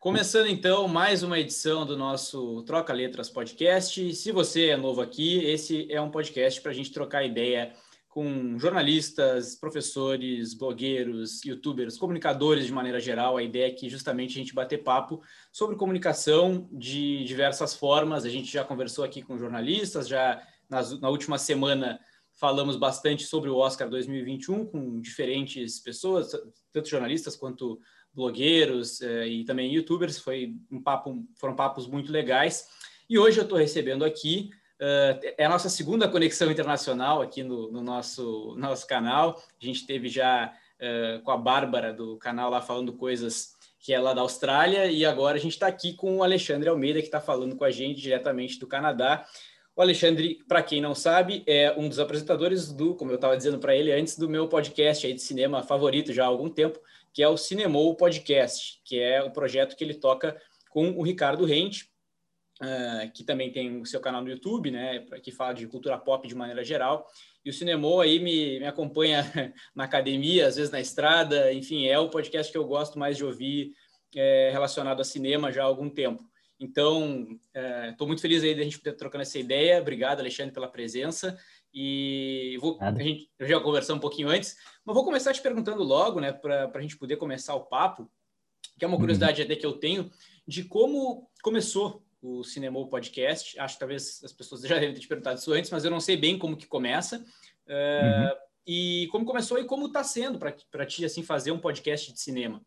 Começando então mais uma edição do nosso Troca Letras Podcast. Se você é novo aqui, esse é um podcast para a gente trocar ideia com jornalistas, professores, blogueiros, youtubers, comunicadores de maneira geral. A ideia é que justamente a gente bater papo sobre comunicação de diversas formas. A gente já conversou aqui com jornalistas, já nas, na última semana falamos bastante sobre o Oscar 2021 com diferentes pessoas, tanto jornalistas quanto blogueiros eh, e também youtubers. Foi um papo, foram papos muito legais. E hoje eu estou recebendo aqui Uh, é a nossa segunda conexão internacional aqui no, no nosso, nosso canal. A gente teve já uh, com a Bárbara do canal lá falando coisas que é lá da Austrália, e agora a gente está aqui com o Alexandre Almeida, que está falando com a gente diretamente do Canadá. O Alexandre, para quem não sabe, é um dos apresentadores do, como eu estava dizendo para ele antes, do meu podcast aí de cinema favorito já há algum tempo, que é o Cinemou Podcast, que é o projeto que ele toca com o Ricardo Rente, uh, que também tem o seu canal no YouTube, né, que fala de cultura pop de maneira geral. E o Cinemou aí me, me acompanha na academia, às vezes na estrada, enfim, é o podcast que eu gosto mais de ouvir é, relacionado a cinema já há algum tempo. Então, estou é, muito feliz aí de a gente poder trocando essa ideia. Obrigado, Alexandre, pela presença. E vou, a gente já conversou um pouquinho antes, mas vou começar te perguntando logo, né, para a gente poder começar o papo, que é uma uhum. curiosidade uhum. até que eu tenho, de como começou o Cinema Podcast. Acho que talvez as pessoas já devem ter te perguntado isso antes, mas eu não sei bem como que começa. Uh, uhum. E como começou e como está sendo para ti assim fazer um podcast de cinema?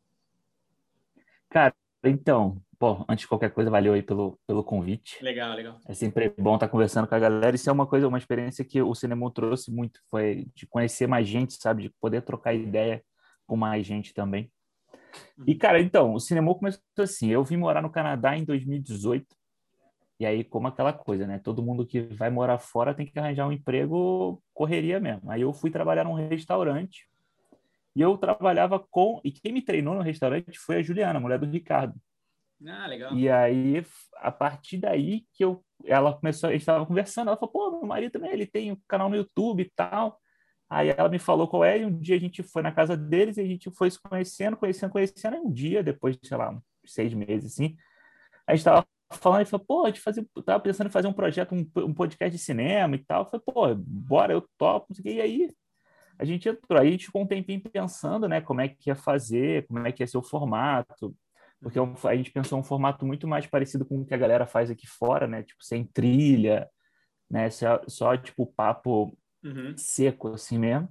Cara, então, pô, antes de qualquer coisa, valeu aí pelo, pelo convite. Legal, legal. É sempre bom estar conversando com a galera. Isso é uma coisa, uma experiência que o cinema trouxe muito, foi de conhecer mais gente, sabe, de poder trocar ideia com mais gente também. E, uhum. cara, então, o cinema começou assim. Eu vim morar no Canadá em 2018 e aí, como aquela coisa, né? Todo mundo que vai morar fora tem que arranjar um emprego, correria mesmo. Aí eu fui trabalhar num restaurante e eu trabalhava com. E quem me treinou no restaurante foi a Juliana, a mulher do Ricardo. Ah, legal. E aí, a partir daí que eu. Ela começou, a gente estava conversando, ela falou, pô, meu marido também, ele tem um canal no YouTube e tal. Aí ela me falou qual é, e um dia a gente foi na casa deles e a gente foi se conhecendo, conhecendo, conhecendo. E um dia, depois, sei lá, seis meses, assim, a gente estava falando e falou, pô, a gente fazer, tava pensando em fazer um projeto, um, um podcast de cinema e tal. Eu falei, pô, bora, eu topo. E aí a gente entrou. Aí a gente ficou um tempinho pensando, né, como é que ia fazer, como é que ia ser o formato. Porque é a gente pensou um formato muito mais parecido com o que a galera faz aqui fora, né? Tipo, sem trilha, né? Só, só tipo, papo uhum. seco, assim mesmo.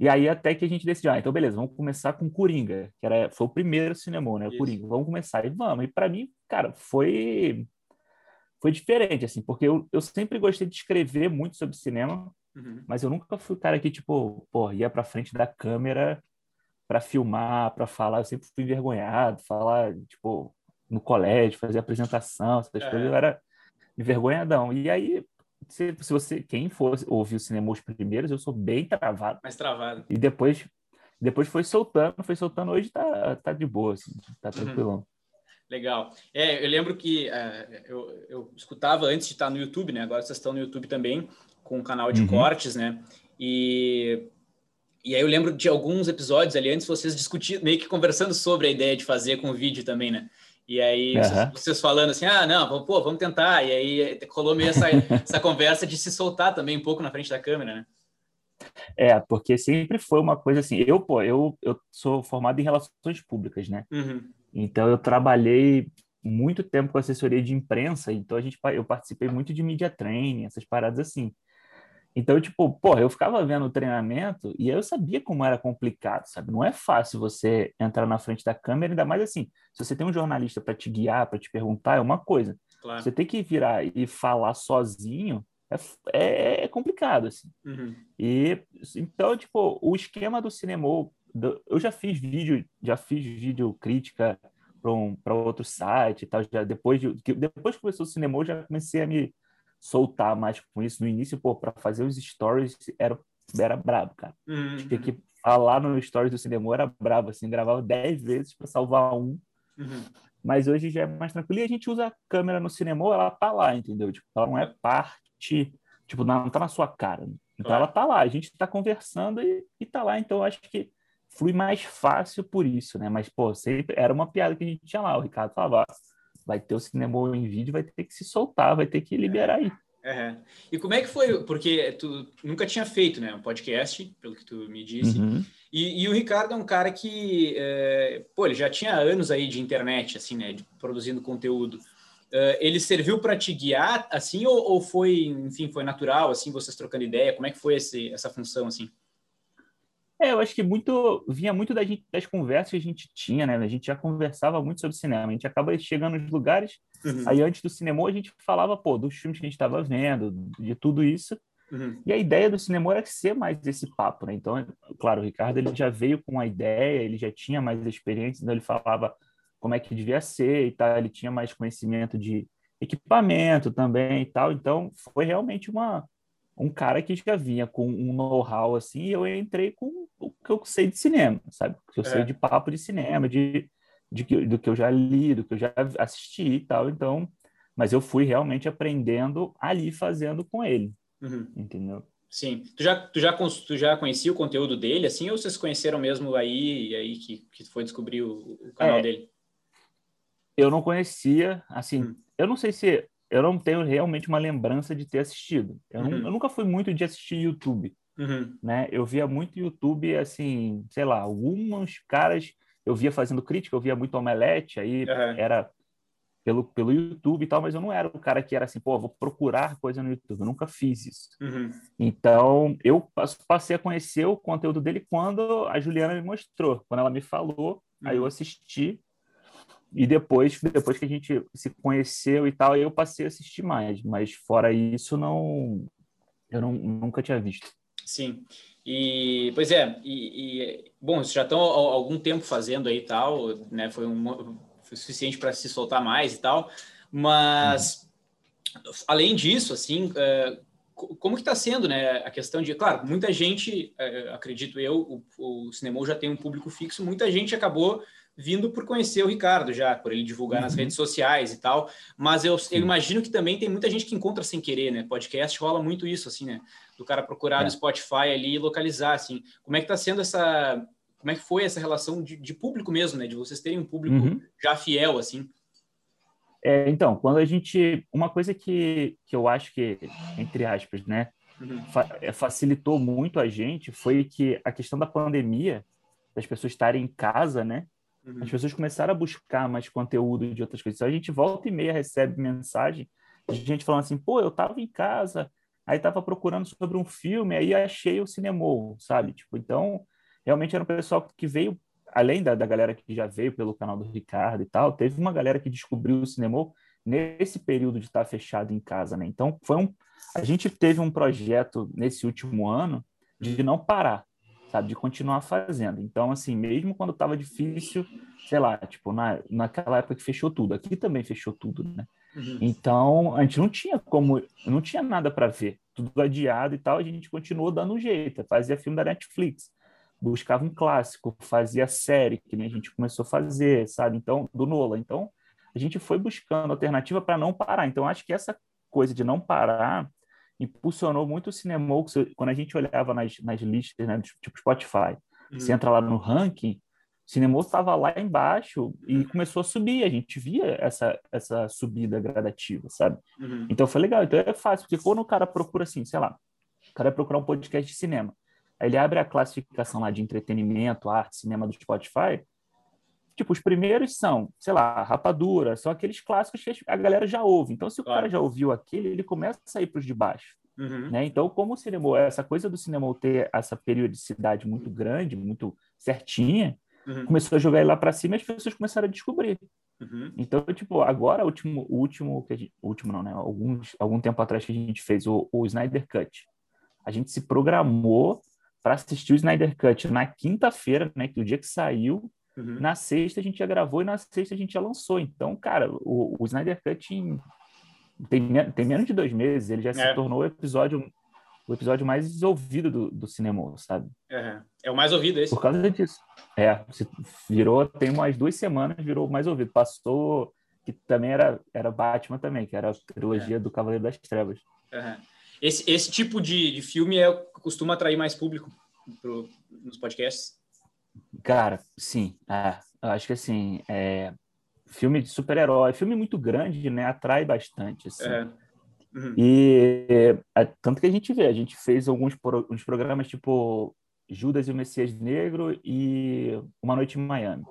E aí até que a gente decidiu, ah, então beleza, vamos começar com Coringa, que era, foi o primeiro cinema, né? O Coringa, vamos começar e vamos. E para mim, cara, foi foi diferente, assim, porque eu, eu sempre gostei de escrever muito sobre cinema, uhum. mas eu nunca fui o cara que, tipo, pô, ia pra frente da câmera para filmar, para falar, eu sempre fui envergonhado, falar, tipo, no colégio, fazer apresentação, essas é. coisas, eu era envergonhadão. E aí, se, se você, quem for ouvir o cinema os primeiros, eu sou bem travado. Mais travado. E depois, depois foi soltando, foi soltando. Hoje tá, tá de boa, assim, tá uhum. tranquilão. Uhum. Legal. É, eu lembro que uh, eu, eu escutava antes de estar no YouTube, né? Agora vocês estão no YouTube também, com um canal de uhum. cortes, né? E, e aí eu lembro de alguns episódios ali antes vocês discutindo, meio que conversando sobre a ideia de fazer com vídeo também, né? E aí, uhum. vocês, vocês, falando assim, ah, não, pô, vamos tentar. E aí rolou meio essa, essa conversa de se soltar também um pouco na frente da câmera, né? É, porque sempre foi uma coisa assim. Eu, pô, eu, eu sou formado em relações públicas, né? Uhum. Então, eu trabalhei muito tempo com assessoria de imprensa, então a gente, eu participei muito de media training, essas paradas assim. Então, tipo, porra, eu ficava vendo o treinamento e eu sabia como era complicado, sabe? Não é fácil você entrar na frente da câmera, ainda mais assim, se você tem um jornalista para te guiar, para te perguntar, é uma coisa. Claro. Você tem que virar e falar sozinho é, é, é complicado, assim. Uhum. E, então, tipo, o esquema do cinema, eu já fiz vídeo, já fiz vídeo crítica para um, outro site e tal, já depois de, depois que começou o cinema, eu já comecei a me soltar mais com isso. No início, pô, para fazer os stories era, era brabo, cara. Uhum. Tinha que falar no stories do cinema era brabo, assim, gravava 10 vezes para salvar um. Uhum. Mas hoje já é mais tranquilo. E a gente usa a câmera no cinema, ela tá lá, entendeu? Tipo, ela não é parte, tipo, não, tá na sua cara. Então claro. ela tá lá, a gente tá conversando e, e tá lá. Então acho que flui mais fácil por isso, né? Mas, pô, sempre era uma piada que a gente tinha lá. O Ricardo falava, vai ter o cinema em vídeo, vai ter que se soltar, vai ter que liberar aí. É. E como é que foi? Porque tu nunca tinha feito, né, um podcast, pelo que tu me disse. Uhum. E, e, o Ricardo é um cara que, é, pô, ele já tinha anos aí de internet, assim, né, de, produzindo conteúdo. Uh, ele serviu para te guiar, assim, ou, ou, foi, enfim, foi natural, assim, vocês trocando ideia? Como é que foi esse, essa função, assim? É, eu acho que muito vinha muito da gente, das conversas que a gente tinha, né? A gente já conversava muito sobre cinema. A gente acaba chegando nos lugares. Uhum. Aí antes do cinema a gente falava, pô, dos filmes que a gente estava vendo, de tudo isso. Uhum. E a ideia do cinema era ser mais esse papo, né? Então, claro, o Ricardo ele já veio com a ideia, ele já tinha mais experiência, então ele falava como é que devia ser e tal. Ele tinha mais conhecimento de equipamento também e tal. Então, foi realmente uma um cara que já vinha com um know-how assim, e eu entrei com que eu sei de cinema, sabe? Que eu é. sei de papo de cinema, de, de, do que eu já li, do que eu já assisti e tal. Então, mas eu fui realmente aprendendo ali fazendo com ele, uhum. entendeu? Sim. Tu já, tu, já, tu já conhecia o conteúdo dele, assim, ou vocês conheceram mesmo aí, e aí que, que foi descobrir o, o canal é, dele? Eu não conhecia, assim, hum. eu não sei se eu não tenho realmente uma lembrança de ter assistido. Eu, uhum. não, eu nunca fui muito de assistir YouTube, uhum. né? Eu via muito YouTube, assim, sei lá, alguns caras eu via fazendo crítica, eu via muito Omelete, aí uhum. era pelo, pelo YouTube e tal, mas eu não era o cara que era assim, pô, vou procurar coisa no YouTube, eu nunca fiz isso. Uhum. Então, eu passei a conhecer o conteúdo dele quando a Juliana me mostrou, quando ela me falou, aí eu uhum. assisti, e depois, depois que a gente se conheceu e tal, eu passei a assistir mais. Mas fora isso, não, eu não, nunca tinha visto. Sim. E, pois é, e, e bom, vocês já estão há algum tempo fazendo aí tal, né? Foi, um, foi suficiente para se soltar mais e tal, mas uhum. além disso, assim, é, como que está sendo, né, a questão de, claro, muita gente, é, acredito eu, o, o cinema já tem um público fixo, muita gente acabou vindo por conhecer o Ricardo já, por ele divulgar uhum. nas redes sociais e tal. Mas eu, eu, imagino que também tem muita gente que encontra sem querer, né? Podcast rola muito isso, assim, né? Do cara procurar é. no Spotify ali e localizar, assim. Como é que tá sendo essa... Como é que foi essa relação de, de público mesmo, né? De vocês terem um público uhum. já fiel, assim. É, então, quando a gente... Uma coisa que, que eu acho que, entre aspas, né? Uhum. Fa é, facilitou muito a gente foi que a questão da pandemia, das pessoas estarem em casa, né? Uhum. As pessoas começaram a buscar mais conteúdo de outras coisas. Então, a gente volta e meia recebe mensagem de gente falando assim, pô, eu estava em casa, aí estava procurando sobre um filme, aí achei o cinema, sabe? Tipo, então, realmente era um pessoal que veio, além da, da galera que já veio pelo canal do Ricardo e tal, teve uma galera que descobriu o cinema nesse período de estar fechado em casa, né? Então, foi um... A gente teve um projeto nesse último ano de não parar sabe? De continuar fazendo. Então, assim, mesmo quando estava difícil, sei lá, tipo, na, naquela época que fechou tudo, aqui também fechou tudo, né? Uhum. Então, a gente não tinha como, não tinha nada para ver, tudo adiado e tal, a gente continuou dando um jeito, fazia filme da Netflix, buscava um clássico, fazia série, que nem a gente começou a fazer, sabe? Então, do Nola. Então, a gente foi buscando alternativa para não parar. Então, acho que essa coisa de não parar impulsionou muito o cinema. Quando a gente olhava nas, nas listas, né, tipo Spotify, uhum. você entra lá no ranking, o cinema estava lá embaixo e começou a subir. A gente via essa, essa subida gradativa, sabe? Uhum. Então foi legal. Então é fácil, porque quando o cara procura assim, sei lá, o cara procurar um podcast de cinema, aí ele abre a classificação lá de entretenimento, arte, cinema do Spotify. Tipo, os primeiros são, sei lá, Rapadura, são aqueles clássicos que a galera já ouve. Então, se o claro. cara já ouviu aquele, ele começa a sair para os de baixo. Uhum. Né? Então, como o cinema, essa coisa do cinema ter essa periodicidade muito grande, muito certinha, uhum. começou a jogar ele lá para cima e as pessoas começaram a descobrir. Uhum. Então, tipo, agora, o último, o último, que gente, último não, né? Alguns, algum tempo atrás que a gente fez o, o Snyder Cut, a gente se programou para assistir o Snyder Cut na quinta-feira, né? Que o dia que saiu, Uhum. Na sexta a gente já gravou e na sexta a gente já lançou. Então, cara, o, o Snyder Cut em, tem, tem menos de dois meses, ele já é. se tornou o episódio o episódio mais ouvido do, do cinema, sabe? É, é o mais ouvido esse. Por causa disso. É, virou, tem umas duas semanas, virou o mais ouvido. Passou, que também era, era Batman também, que era a trilogia é. do Cavaleiro das Trevas. Uhum. Esse, esse tipo de, de filme é, costuma atrair mais público pro, nos podcasts? Cara, sim. É, eu acho que assim, é, filme de super-herói, filme muito grande, né? Atrai bastante. Assim. É. Uhum. E é, tanto que a gente vê, a gente fez alguns pro, uns programas tipo Judas e o Messias Negro e Uma Noite em Miami.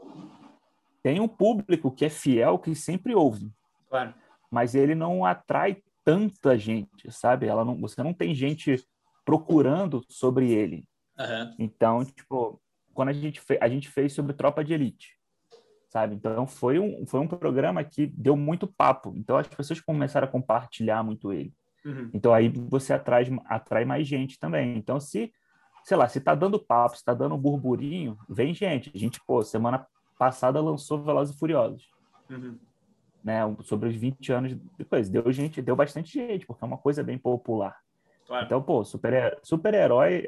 Tem um público que é fiel, que sempre ouve. Claro. Mas ele não atrai tanta gente, sabe? Ela não, você não tem gente procurando sobre ele. Uhum. Então, tipo, quando a gente, fez, a gente fez sobre Tropa de Elite, sabe? Então, foi um, foi um programa que deu muito papo. Então, as pessoas começaram a compartilhar muito ele. Uhum. Então, aí você atrai, atrai mais gente também. Então, se, sei lá, se tá dando papo, se tá dando um burburinho, vem gente. A gente, pô, semana passada lançou Velozes e Furiosos. Uhum. Né, sobre os 20 anos depois. Deu gente, deu bastante gente, porque é uma coisa bem popular. Claro. Então, pô, super-herói, super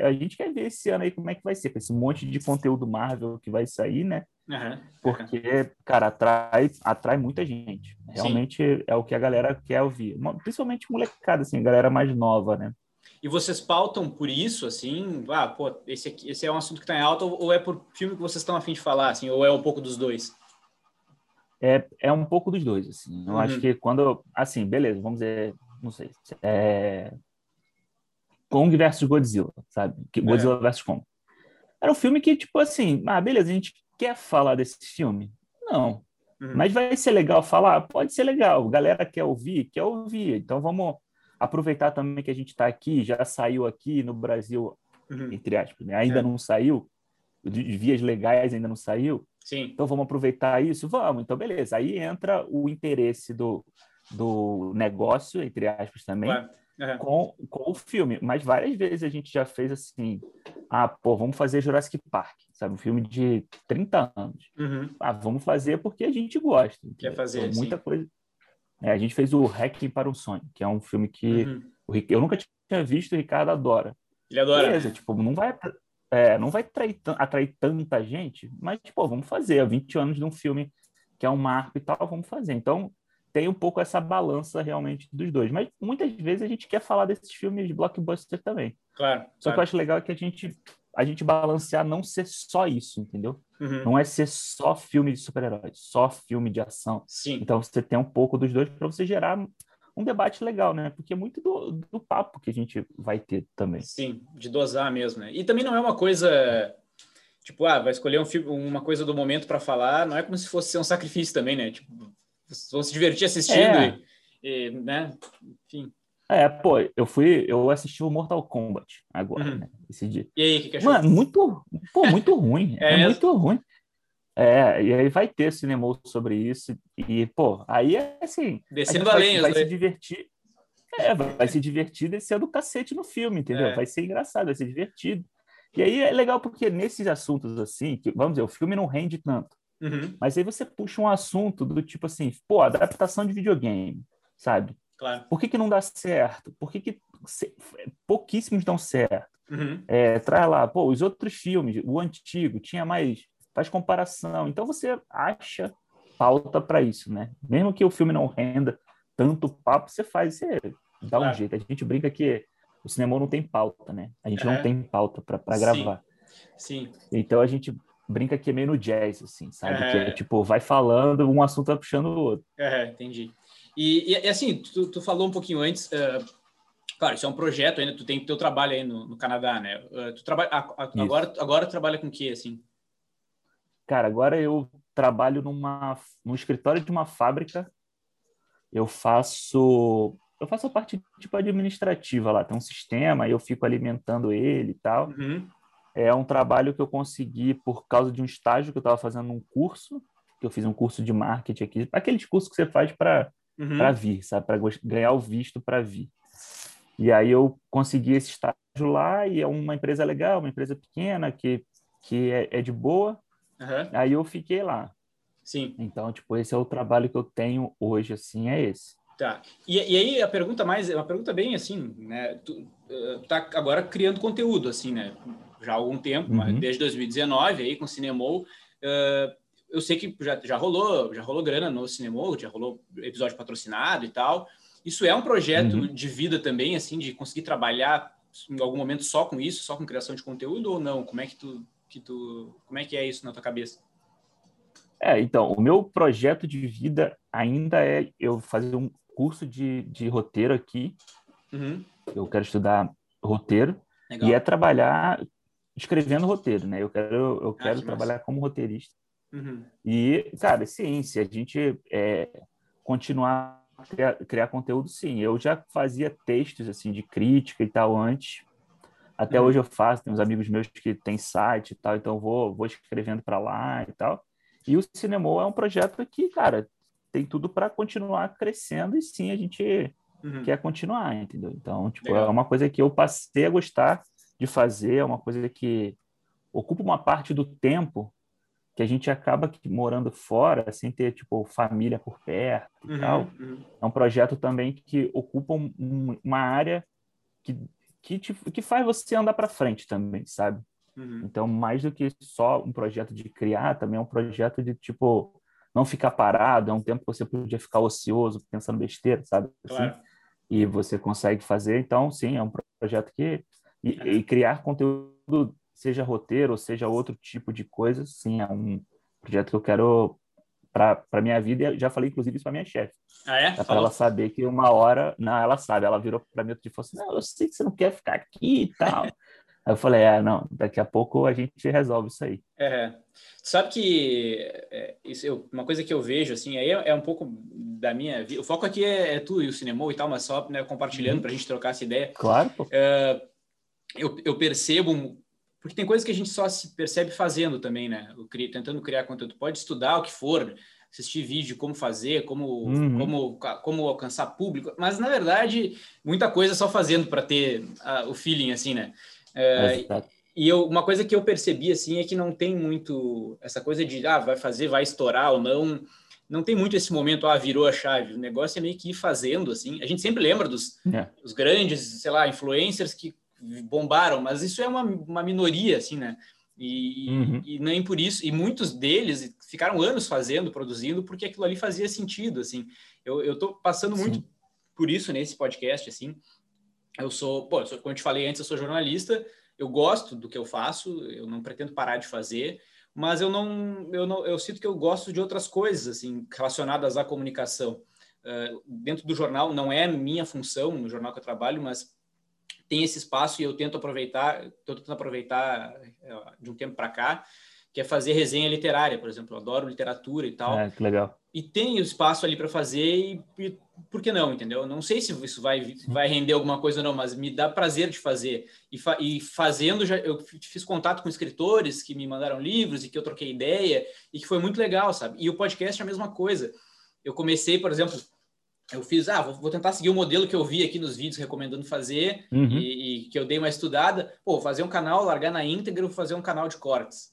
a gente quer ver esse ano aí como é que vai ser, com esse monte de conteúdo Marvel que vai sair, né? Uhum. Porque, cara, atrai, atrai muita gente. Realmente Sim. é o que a galera quer ouvir. Principalmente molecada, assim, a galera mais nova, né? E vocês pautam por isso, assim? Ah, pô, esse, aqui, esse é um assunto que está em alta ou é por filme que vocês estão afim de falar, assim? Ou é um pouco dos dois? É, é um pouco dos dois, assim. Eu uhum. acho que quando... Assim, beleza, vamos dizer... Não sei. É, Kong versus Godzilla, sabe? Godzilla é. versus Kong. Era um filme que, tipo assim, ah, beleza, a gente quer falar desse filme? Não. Uhum. Mas vai ser legal falar? Pode ser legal. Galera quer ouvir? Quer ouvir. Então vamos aproveitar também que a gente está aqui, já saiu aqui no Brasil, uhum. entre aspas, né? ainda é. não saiu, de vias legais ainda não saiu. Sim. Então vamos aproveitar isso? Vamos. Então, beleza. Aí entra o interesse do, do negócio, entre aspas, também. Claro é. com, com o filme. Mas várias vezes a gente já fez assim: ah, pô, vamos fazer Jurassic Park, sabe? Um filme de 30 anos. Uhum. Ah, vamos fazer porque a gente gosta. Quer fazer, Muita sim. coisa. É, a gente fez o Hacking para um Sonho, que é um filme que uhum. o, eu nunca tinha visto, o Ricardo adora. Ele adora. Beleza, tipo, não vai, é, não vai atrair, atrair tanta gente, mas, tipo, vamos fazer. 20 anos de um filme que é um marco e tal, vamos fazer. Então, tem um pouco essa balança realmente dos dois. Mas muitas vezes a gente quer falar desses filmes de blockbuster também. Claro. Só claro. que eu acho legal que a gente a gente balancear não ser só isso, entendeu? Uhum. Não é ser só filme de super-heróis, só filme de ação. Sim. Então você tem um pouco dos dois para você gerar um debate legal, né? Porque é muito do, do papo que a gente vai ter também. Sim, de dosar mesmo, né? E também não é uma coisa tipo, ah, vai escolher um filme, uma coisa do momento para falar, não é como se fosse ser um sacrifício também, né? Tipo, vão se divertir assistindo, é. e, e, né? Enfim. É, pô, eu fui, eu assisti o Mortal Kombat agora, uhum. né? Esse dia. E aí, o que, que achou? Mano, muito, pô, muito ruim. é, é muito ruim. É, e aí vai ter cinema sobre isso. E, pô, aí é assim. Descendo a lenha, vai, vai se divertir. É, vai se divertir descendo o cacete no filme, entendeu? É. Vai ser engraçado, vai ser divertido. E aí é legal porque nesses assuntos assim, que, vamos dizer, o filme não rende tanto. Uhum. Mas aí você puxa um assunto do tipo assim, pô, adaptação de videogame, sabe? Claro. Por que, que não dá certo? Por que, que pouquíssimos dão certo? Uhum. É, traz lá, pô, os outros filmes, o antigo, tinha mais, faz comparação. Então você acha pauta para isso, né? Mesmo que o filme não renda tanto papo, você faz, você dá claro. um jeito. A gente brinca que o cinema não tem pauta, né? A gente é. não tem pauta para gravar. Sim. Então a gente brinca que é meio no jazz, assim, sabe? É... Que é, tipo, vai falando, um assunto vai puxando o outro. É, entendi. E, e assim, tu, tu, falou um pouquinho antes, uh, claro, isso é um projeto ainda, tu tem teu trabalho aí no, no Canadá, né? Uh, tu trabalha, agora, agora tu trabalha com o que, assim? Cara, agora eu trabalho numa, num escritório de uma fábrica, eu faço eu faço a parte tipo administrativa lá, tem um sistema, eu fico alimentando ele e tal. Uhum. É um trabalho que eu consegui por causa de um estágio que eu estava fazendo num curso, que eu fiz um curso de marketing aqui, aquele curso que você faz para uhum. vir, sabe, para ganhar o visto para vir. E aí eu consegui esse estágio lá e é uma empresa legal, uma empresa pequena que que é, é de boa. Uhum. Aí eu fiquei lá. Sim. Então, tipo, esse é o trabalho que eu tenho hoje, assim, é esse. Tá. E, e aí a pergunta mais, uma pergunta bem assim, né? Tu uh, tá agora criando conteúdo, assim, né? Já há algum tempo, uhum. desde 2019 aí com o Cinemol. Uh, eu sei que já, já rolou, já rolou grana no Cinemol, já rolou episódio patrocinado e tal. Isso é um projeto uhum. de vida também, assim, de conseguir trabalhar em algum momento só com isso, só com criação de conteúdo ou não? Como é que tu, que tu, como é que é isso na tua cabeça? É, então, o meu projeto de vida ainda é eu fazer um curso de, de roteiro aqui. Uhum. Eu quero estudar roteiro Legal. e é trabalhar escrevendo roteiro, né? Eu quero, eu ah, quero que trabalhar massa. como roteirista. Uhum. E, cara, ciência, a gente é, continuar a criar, criar, conteúdo, sim. Eu já fazia textos, assim, de crítica e tal antes. Até uhum. hoje eu faço, tem uns amigos meus que têm site e tal, então vou, vou escrevendo para lá e tal. E o Cinema é um projeto que, cara, tem tudo para continuar crescendo e sim, a gente uhum. quer continuar, entendeu? Então, tipo, é Legal. é uma coisa que eu passei a gostar de fazer, é uma coisa que ocupa uma parte do tempo que a gente acaba morando fora, sem ter, tipo, família por perto e uhum, tal. Uhum. É um projeto também que ocupa um, uma área que, que, te, que faz você andar para frente também, sabe? Uhum. Então, mais do que só um projeto de criar, também é um projeto de, tipo, não ficar parado, é um tempo que você podia ficar ocioso, pensando besteira, sabe? Assim, claro. e você consegue fazer. Então, sim, é um projeto que. E, e, criar conteúdo, seja roteiro ou seja outro tipo de coisa, sim, é um projeto que eu quero para minha vida. Já falei, inclusive, isso para minha chefe. Ah, é? para ela saber que uma hora. Não, ela sabe. Ela virou para mim outro dia e falou assim: Não, eu sei que você não quer ficar aqui e tal. Aí eu falei, é, não, daqui a pouco a gente resolve isso aí. É, sabe que é, isso, eu, uma coisa que eu vejo, assim, aí é, é um pouco da minha vida. O foco aqui é, é, tu e o cinema e tal, mas só né, compartilhando uhum. para a gente trocar essa ideia. Claro. É, eu, eu percebo, porque tem coisas que a gente só se percebe fazendo também, né? tentando criar conteúdo. Pode estudar o que for, assistir vídeo, como fazer, como, uhum. como, como alcançar público, mas na verdade, muita coisa só fazendo para ter uh, o feeling, assim, né? É, e eu, uma coisa que eu percebi assim é que não tem muito essa coisa de ah, vai fazer, vai estourar ou não. Não tem muito esse momento, ah, virou a chave. O negócio é meio que ir fazendo, assim. A gente sempre lembra dos, é. dos grandes, sei lá, influencers que bombaram, mas isso é uma, uma minoria, assim, né? E, uhum. e, nem por isso, e muitos deles ficaram anos fazendo, produzindo, porque aquilo ali fazia sentido, assim. Eu, eu tô passando Sim. muito por isso nesse podcast, assim, eu sou, pô, eu sou, como eu te falei antes, eu sou jornalista, eu gosto do que eu faço, eu não pretendo parar de fazer, mas eu não, eu não, eu sinto que eu gosto de outras coisas, assim, relacionadas à comunicação. Uh, dentro do jornal, não é minha função, no jornal que eu trabalho, mas tem esse espaço e eu tento aproveitar, estou tentando aproveitar uh, de um tempo para cá, que é fazer resenha literária, por exemplo. Eu adoro literatura e tal. É, que legal. E tem espaço ali para fazer e, e, por que não, entendeu? Não sei se isso vai, vai render alguma coisa ou não, mas me dá prazer de fazer. E, fa e fazendo, já eu fiz contato com escritores que me mandaram livros e que eu troquei ideia e que foi muito legal, sabe? E o podcast é a mesma coisa. Eu comecei, por exemplo, eu fiz, ah, vou, tentar seguir o modelo que eu vi aqui nos vídeos recomendando fazer uhum. e, e, que eu dei uma estudada. Pô, fazer um canal, largar na íntegra, fazer um canal de cortes.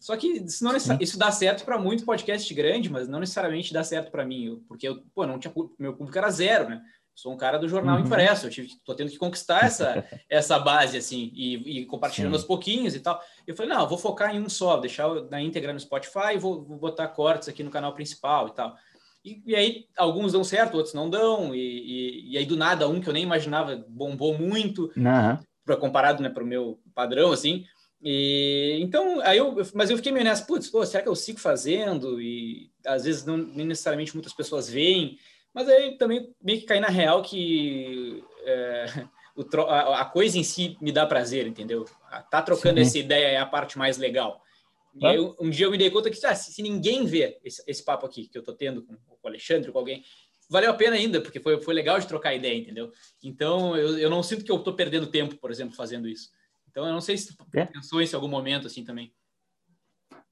Só que isso, não isso dá certo para muito podcast grande, mas não necessariamente dá certo para mim, porque eu, pô, não tinha meu público era zero, né? sou um cara do jornal uhum. impresso, eu tive, tô tendo que conquistar essa essa base assim e, e compartilhando Sim. aos pouquinhos e tal. Eu falei, não, eu vou focar em um só, deixar na íntegra no Spotify, vou, vou botar cortes aqui no canal principal e tal. E, e, aí alguns dão certo, outros não dão, e, e, e, aí do nada um que eu nem imaginava bombou muito, uhum. comparado né, para o meu padrão, assim. E, então, aí eu, mas eu fiquei meio nessa, putz, pô, será que eu sigo fazendo? E às vezes não nem necessariamente muitas pessoas veem, mas aí também meio que caí na real que é, o, a, a, coisa em si me dá prazer, entendeu? Tá trocando Sim. essa ideia é a parte mais legal. E aí, um dia eu me dei conta que ah, se, ninguém vê esse, esse, papo aqui que eu tô tendo com, com o Alexandre, com alguém, valeu a pena ainda, porque foi, foi legal de trocar ideia, entendeu? Então, eu, eu não sinto que eu tô perdendo tempo, por exemplo, fazendo isso. Então, eu não sei se tu é? pensou isso em algum momento assim também.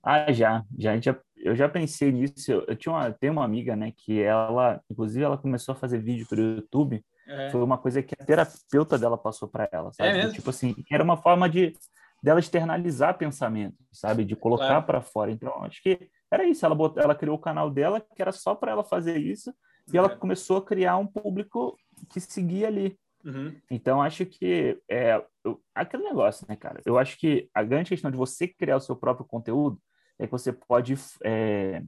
Ah, já, já, já eu já pensei nisso. Eu, eu tinha uma, tenho uma amiga, né, que ela, inclusive, ela começou a fazer vídeo para o YouTube. É. Foi uma coisa que a terapeuta dela passou para ela, sabe? É tipo assim, era uma forma de dela externalizar pensamento, sabe? De colocar claro. para fora. Então, acho que era isso. Ela, botou, ela criou o canal dela, que era só para ela fazer isso, e ela é. começou a criar um público que seguia ali. Uhum. Então, acho que é eu, aquele negócio, né, cara? Eu acho que a grande questão de você criar o seu próprio conteúdo é que você pode é,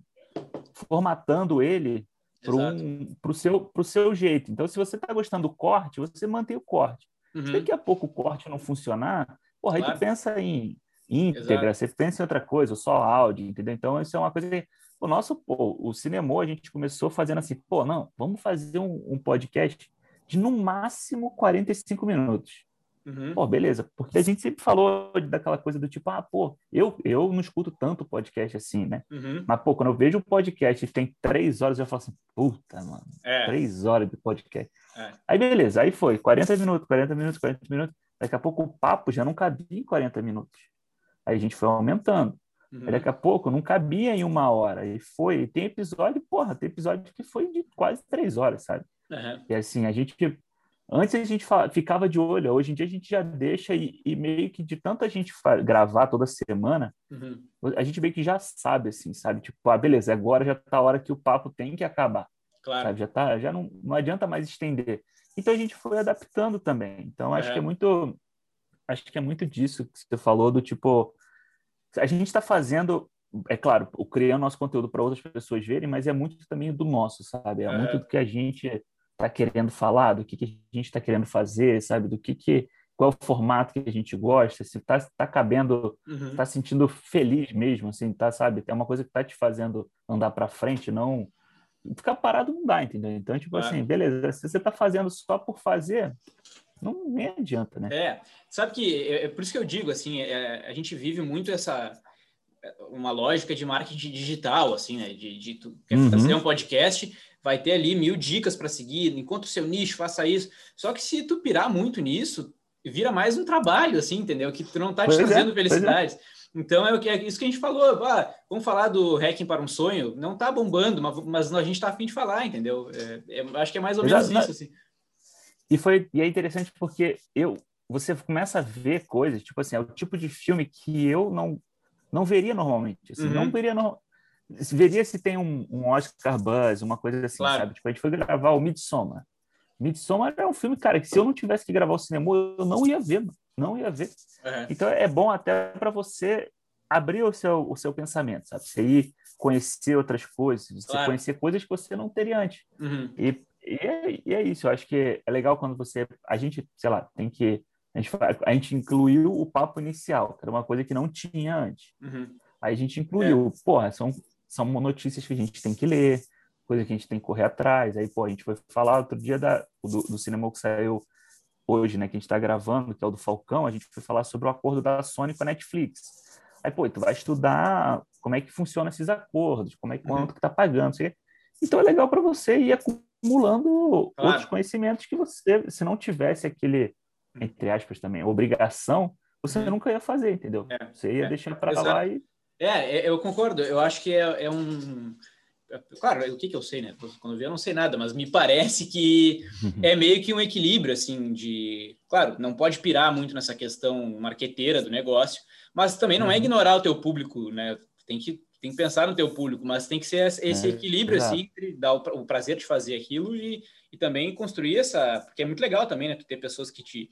formatando ele para um, o seu, pro seu jeito. Então, se você está gostando do corte, você mantém o corte. Uhum. Se daqui a pouco o corte não funcionar, porra, claro. aí tu pensa em íntegra, Exato. você pensa em outra coisa, só áudio, entendeu? Então, isso é uma coisa que o nosso, pô, o cinema, a gente começou fazendo assim, pô, não, vamos fazer um, um podcast de no máximo 45 minutos. Uhum. Pô, beleza, porque a gente sempre falou daquela coisa do tipo, ah, pô, eu, eu não escuto tanto podcast assim, né? Uhum. Mas, pô, quando eu vejo um podcast e tem três horas, eu falo assim, puta, mano, é. três horas de podcast. É. Aí, beleza, aí foi, 40 minutos, 40 minutos, 40 minutos. Daqui a pouco o papo já não cabia em 40 minutos. Aí a gente foi aumentando. Uhum. Daqui a pouco não cabia em uma hora. E foi. E tem episódio, porra, tem episódio que foi de quase três horas, sabe? Uhum. E assim, a gente. Antes a gente ficava de olho, hoje em dia a gente já deixa e, e meio que de tanta gente gravar toda semana, uhum. a gente meio que já sabe, assim, sabe? Tipo, ah, beleza, agora já tá a hora que o papo tem que acabar. Claro. Sabe? Já, tá, já não, não adianta mais estender. Então a gente foi adaptando também. Então acho que é muito. Acho que é muito disso que você falou, do tipo, a gente está fazendo, é claro, criando nosso conteúdo para outras pessoas verem, mas é muito também do nosso, sabe? É, é. muito do que a gente está querendo falar, do que, que a gente está querendo fazer, sabe? Do que, que qual é o formato que a gente gosta, se está tá cabendo, uhum. tá sentindo feliz mesmo, assim, tá, sabe? É uma coisa que está te fazendo andar para frente, não ficar parado não dá, entendeu? Então, tipo é. assim, beleza, se você está fazendo só por fazer, não nem adianta, né? É, sabe que é, é por isso que eu digo assim, é, a gente vive muito essa uma lógica de marketing digital, assim, né? De, de tu quer uhum. fazer um podcast, vai ter ali mil dicas para seguir, encontre o seu nicho, faça isso. Só que se tu pirar muito nisso, vira mais um trabalho, assim, entendeu? Que tu não está te pois é, trazendo é, felicidade. Então é, o que, é isso que a gente falou. Ah, vamos falar do Hacking para um Sonho. Não está bombando, mas, mas a gente está afim de falar, entendeu? É, é, acho que é mais ou menos Exato. isso. Assim. E foi e é interessante porque eu você começa a ver coisas, tipo assim, é o tipo de filme que eu não não veria normalmente. Assim, uhum. Não veria no, veria se tem um, um Oscar Buzz, uma coisa assim, claro. sabe? Tipo, a gente foi gravar o Midsommar. Midsommar é um filme, cara, que se eu não tivesse que gravar o cinema, eu não ia ver, não ia ver. Uhum. Então é bom até para você abrir o seu, o seu pensamento, sabe? Você ir conhecer outras coisas, você claro. conhecer coisas que você não teria antes. Uhum. E e é, e é, isso, eu acho que é legal quando você. A gente, sei lá, tem que. A gente, a gente incluiu o papo inicial, que era uma coisa que não tinha antes. Uhum. Aí a gente incluiu, é. porra, são, são notícias que a gente tem que ler, coisa que a gente tem que correr atrás. Aí, pô, a gente foi falar outro dia da, do, do cinema que saiu hoje, né, que a gente está gravando, que é o do Falcão, a gente foi falar sobre o acordo da Sony com a Netflix. Aí, pô, tu vai estudar como é que funciona esses acordos, como é que quanto uhum. que tá pagando, sei Então é legal para você ir acumulando claro. outros conhecimentos que você, se não tivesse aquele, entre aspas também, obrigação, você uhum. nunca ia fazer, entendeu? É, você ia é, deixar para lá e. É, é, eu concordo. Eu acho que é, é um. Claro, o que, que eu sei, né? Quando eu vi, eu não sei nada, mas me parece que é meio que um equilíbrio, assim, de. Claro, não pode pirar muito nessa questão marqueteira do negócio, mas também não é uhum. ignorar o teu público, né? Tem que tem que pensar no teu público, mas tem que ser esse é, equilíbrio assim, entre dar o, prazer de fazer aquilo e, e também construir essa, porque é muito legal também, né, tu ter pessoas que te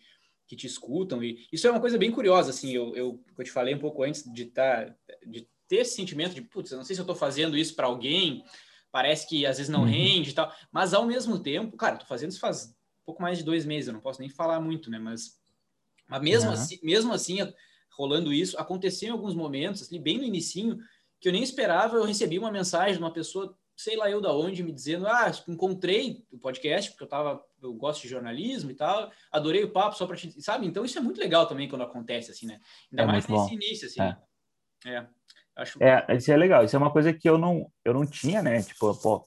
que te escutam e isso é uma coisa bem curiosa assim, eu, eu, eu te falei um pouco antes de tá de ter esse sentimento de, putz, eu não sei se eu estou fazendo isso para alguém, parece que às vezes não uhum. rende e tal, mas ao mesmo tempo, cara, tô fazendo isso faz um pouco mais de dois meses, eu não posso nem falar muito, né, mas, mas mesmo uhum. assim, mesmo assim, rolando isso, aconteceu em alguns momentos, ali, bem no inicinho, que eu nem esperava, eu recebi uma mensagem de uma pessoa, sei lá eu da onde, me dizendo: "Ah, encontrei o podcast porque eu tava, eu gosto de jornalismo e tal, adorei o papo só para te, sabe? Então isso é muito legal também quando acontece assim, né? Ainda é mais nesse bom. início assim. É. é. Acho... É, isso é legal. Isso é uma coisa que eu não, eu não tinha, né? Tipo, pô,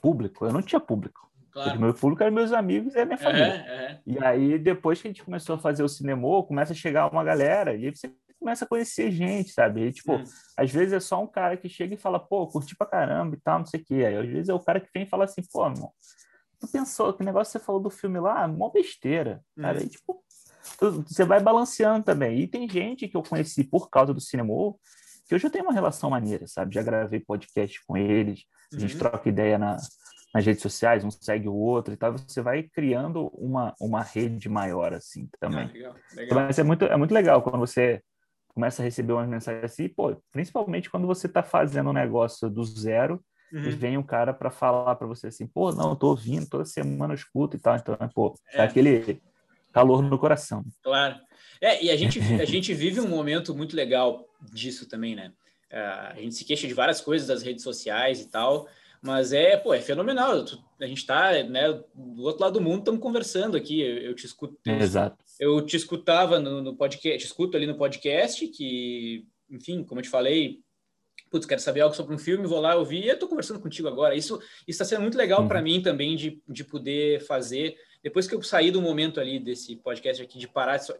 público. Eu não tinha público. Claro. Meu público eram meus amigos e a minha família. É, é. E aí, depois que a gente começou a fazer o cinema, começa a chegar uma galera, e aí você começa a conhecer gente, sabe? E, tipo, às vezes é só um cara que chega e fala, pô, curti pra caramba e tal, não sei o quê. Aí, às vezes é o cara que vem e fala assim, pô, irmão, tu pensou, que negócio que você falou do filme lá, mó besteira, hum. cara. E, tipo, tu, você vai balanceando também. E tem gente que eu conheci por causa do cinema que hoje eu tenho uma relação maneira, sabe? Já gravei podcast com eles, a gente uhum. troca ideia na, nas redes sociais, um segue o outro e tal, você vai criando uma, uma rede maior, assim, também. Ah, legal, legal. Mas é muito, é muito legal quando você começa a receber umas mensagens assim, pô, principalmente quando você está fazendo um negócio do zero uhum. e vem um cara para falar para você assim, pô, não, eu tô ouvindo, toda semana eu escuto e tal, então, pô, é. aquele calor no coração. Claro. É, e a gente, a gente vive um momento muito legal disso também, né? Uh, a gente se queixa de várias coisas das redes sociais e tal, mas é, pô, é fenomenal. A gente está, né, do outro lado do mundo, estamos conversando aqui. Eu, eu te escuto. Exato. Eu te escutava no, no podcast, te escuto ali no podcast, que, enfim, como eu te falei, putz, quero saber algo sobre um filme, vou lá ouvir e eu estou conversando contigo agora. Isso está sendo muito legal uhum. para mim também de, de poder fazer. Depois que eu saí do momento ali desse podcast aqui, de parar só,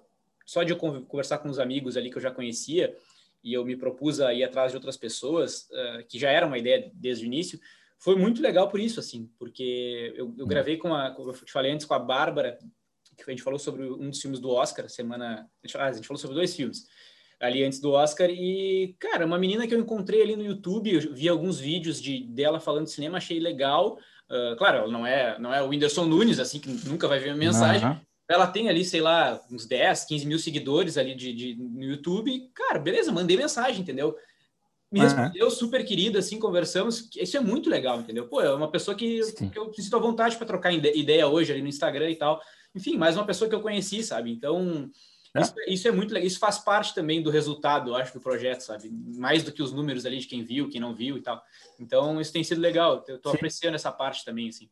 só de eu conversar com os amigos ali que eu já conhecia, e eu me propus a ir atrás de outras pessoas, uh, que já era uma ideia desde o início, foi muito legal por isso, assim, porque eu, eu uhum. gravei com a, como eu te falei antes, com a Bárbara, que a gente falou sobre um dos filmes do Oscar, semana, a gente falou sobre dois filmes, ali antes do Oscar. E, cara, uma menina que eu encontrei ali no YouTube, eu vi alguns vídeos de, dela falando de cinema, achei legal. Uh, claro, ela não é, não é o Whindersson Nunes, assim, que nunca vai ver a mensagem. Uhum. Ela tem ali, sei lá, uns 10, 15 mil seguidores ali de, de no YouTube. Cara, beleza, mandei mensagem, entendeu? Me uhum. respondeu super querida, assim, conversamos. Isso é muito legal, entendeu? Pô, é uma pessoa que, que eu sinto à vontade para trocar ideia hoje ali no Instagram e tal. Enfim, mais uma pessoa que eu conheci, sabe? Então, é. Isso, isso, é muito legal, isso faz parte também do resultado, eu acho, do projeto, sabe? Mais do que os números ali de quem viu, quem não viu e tal. Então, isso tem sido legal, eu estou apreciando essa parte também, assim.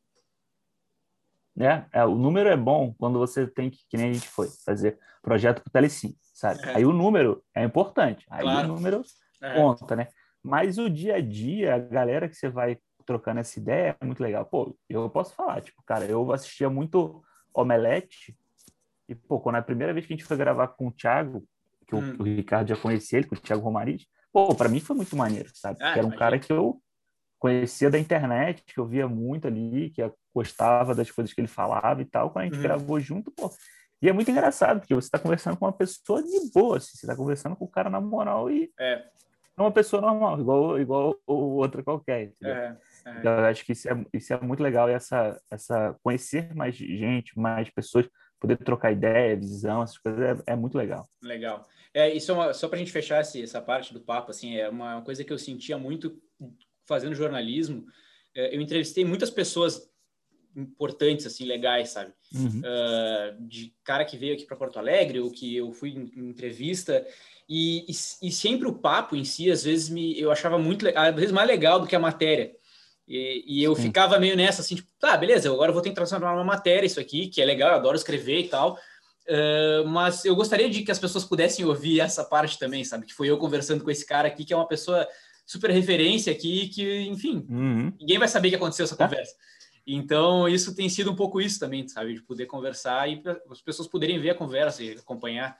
É, é, o número é bom quando você tem que, que nem a gente foi, fazer projeto para o Telecim, sabe? É. Aí o número é importante, aí claro. o número é. conta, né? Mas o dia a dia, a galera que você vai trocando essa ideia é muito legal. Pô, eu posso falar, tipo, cara, eu assistia muito Omelete e, pô, quando é a primeira vez que a gente foi gravar com o Thiago, que hum. o, o, Ricardo já conhecia ele, com o Thiago Romariz, pô, para mim foi muito maneiro, sabe? Ah, era um cara que eu conhecia da internet, que eu via muito ali, que gostava das coisas que ele falava e tal. Quando a gente hum. gravou junto, pô. E é muito engraçado, porque você está conversando com uma pessoa de boa, assim, você está conversando com o cara na moral e é, é uma pessoa normal, igual, igual outra qualquer. É, é. Então, eu acho que isso é, isso é muito legal, essa, essa conhecer mais gente, mais pessoas, poder trocar ideia, visão, essas coisas é, é muito legal. Legal. É, isso é uma, só para a gente fechar esse, essa parte do papo, assim, é uma coisa que eu sentia muito fazendo jornalismo. É, eu entrevistei muitas pessoas importantes, assim, legais, sabe? Uhum. Uh, de cara que veio aqui para Porto Alegre ou que eu fui em, em entrevista e, e, e, sempre o papo em si, às vezes me, eu achava muito, às vezes mais legal do que a matéria. E, e eu Sim. ficava meio nessa, assim, tipo, tá, beleza, agora eu vou ter que transformar uma matéria isso aqui, que é legal, eu adoro escrever e tal. Uh, mas eu gostaria de que as pessoas pudessem ouvir essa parte também, sabe? Que foi eu conversando com esse cara aqui, que é uma pessoa super referência aqui, que, enfim, uhum. ninguém vai saber o que aconteceu essa conversa. Então, isso tem sido um pouco isso também, sabe? De poder conversar e as pessoas poderem ver a conversa e acompanhar.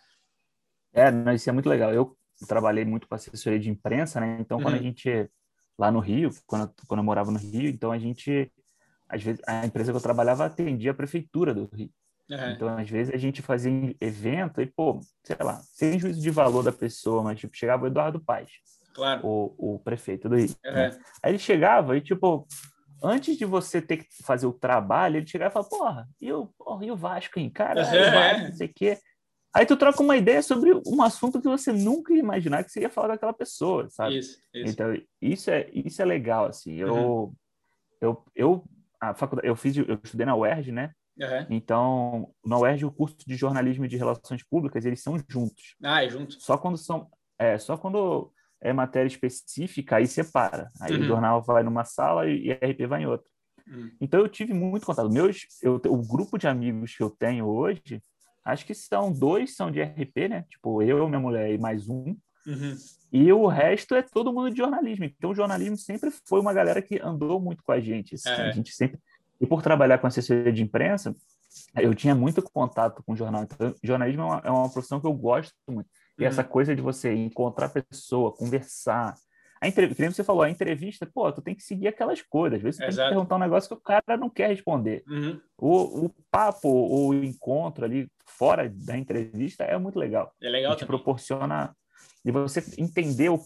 É, isso é muito legal. Eu trabalhei muito com assessoria de imprensa, né? Então, uhum. quando a uhum. gente lá no Rio, quando, quando eu morava no Rio, então a gente, às vezes, a empresa que eu trabalhava atendia a prefeitura do Rio. Uhum. Então, às vezes, a gente fazia evento e, pô, sei lá, sem juízo de valor da pessoa, mas, tipo, chegava o Eduardo Paz, claro. o, o prefeito do Rio. Uhum. Né? Aí ele chegava e, tipo, antes de você ter que fazer o trabalho, ele chegava e falava, porra, e o, porra, e o Vasco, hein? Cara, uhum. o Vasco, não sei o quê. Aí tu troca uma ideia sobre um assunto que você nunca ia imaginar que você ia falar daquela pessoa, sabe? Isso, isso. Então, isso é, isso é legal, assim. Eu, uhum. eu, eu, a faculdade, eu fiz, eu estudei na UERJ, né? Uhum. Então, na UERJ, o curso de jornalismo e de relações públicas, eles são juntos. Ah, é junto. Só quando são, é, só quando é matéria específica, aí separa. Aí uhum. o jornal vai numa sala e, e a RP vai em outra. Uhum. Então, eu tive muito contato. Meus, eu, o grupo de amigos que eu tenho hoje, acho que são dois são de RP, né? Tipo, eu, minha mulher e mais um. Uhum. E o resto é todo mundo de jornalismo. Então, o jornalismo sempre foi uma galera que andou muito com a gente. Assim, é. A gente sempre. E por trabalhar com assessoria de imprensa, eu tinha muito contato com jornal. Então, jornalismo é uma, é uma profissão que eu gosto muito. E uhum. essa coisa de você encontrar pessoa, conversar, a entrevista, como você falou, a entrevista, pô, tu tem que seguir aquelas coisas. Às vezes você Exato. tem que perguntar um negócio que o cara não quer responder. Uhum. O, o papo, o encontro ali fora da entrevista é muito legal. É legal. Te proporciona e você entender o,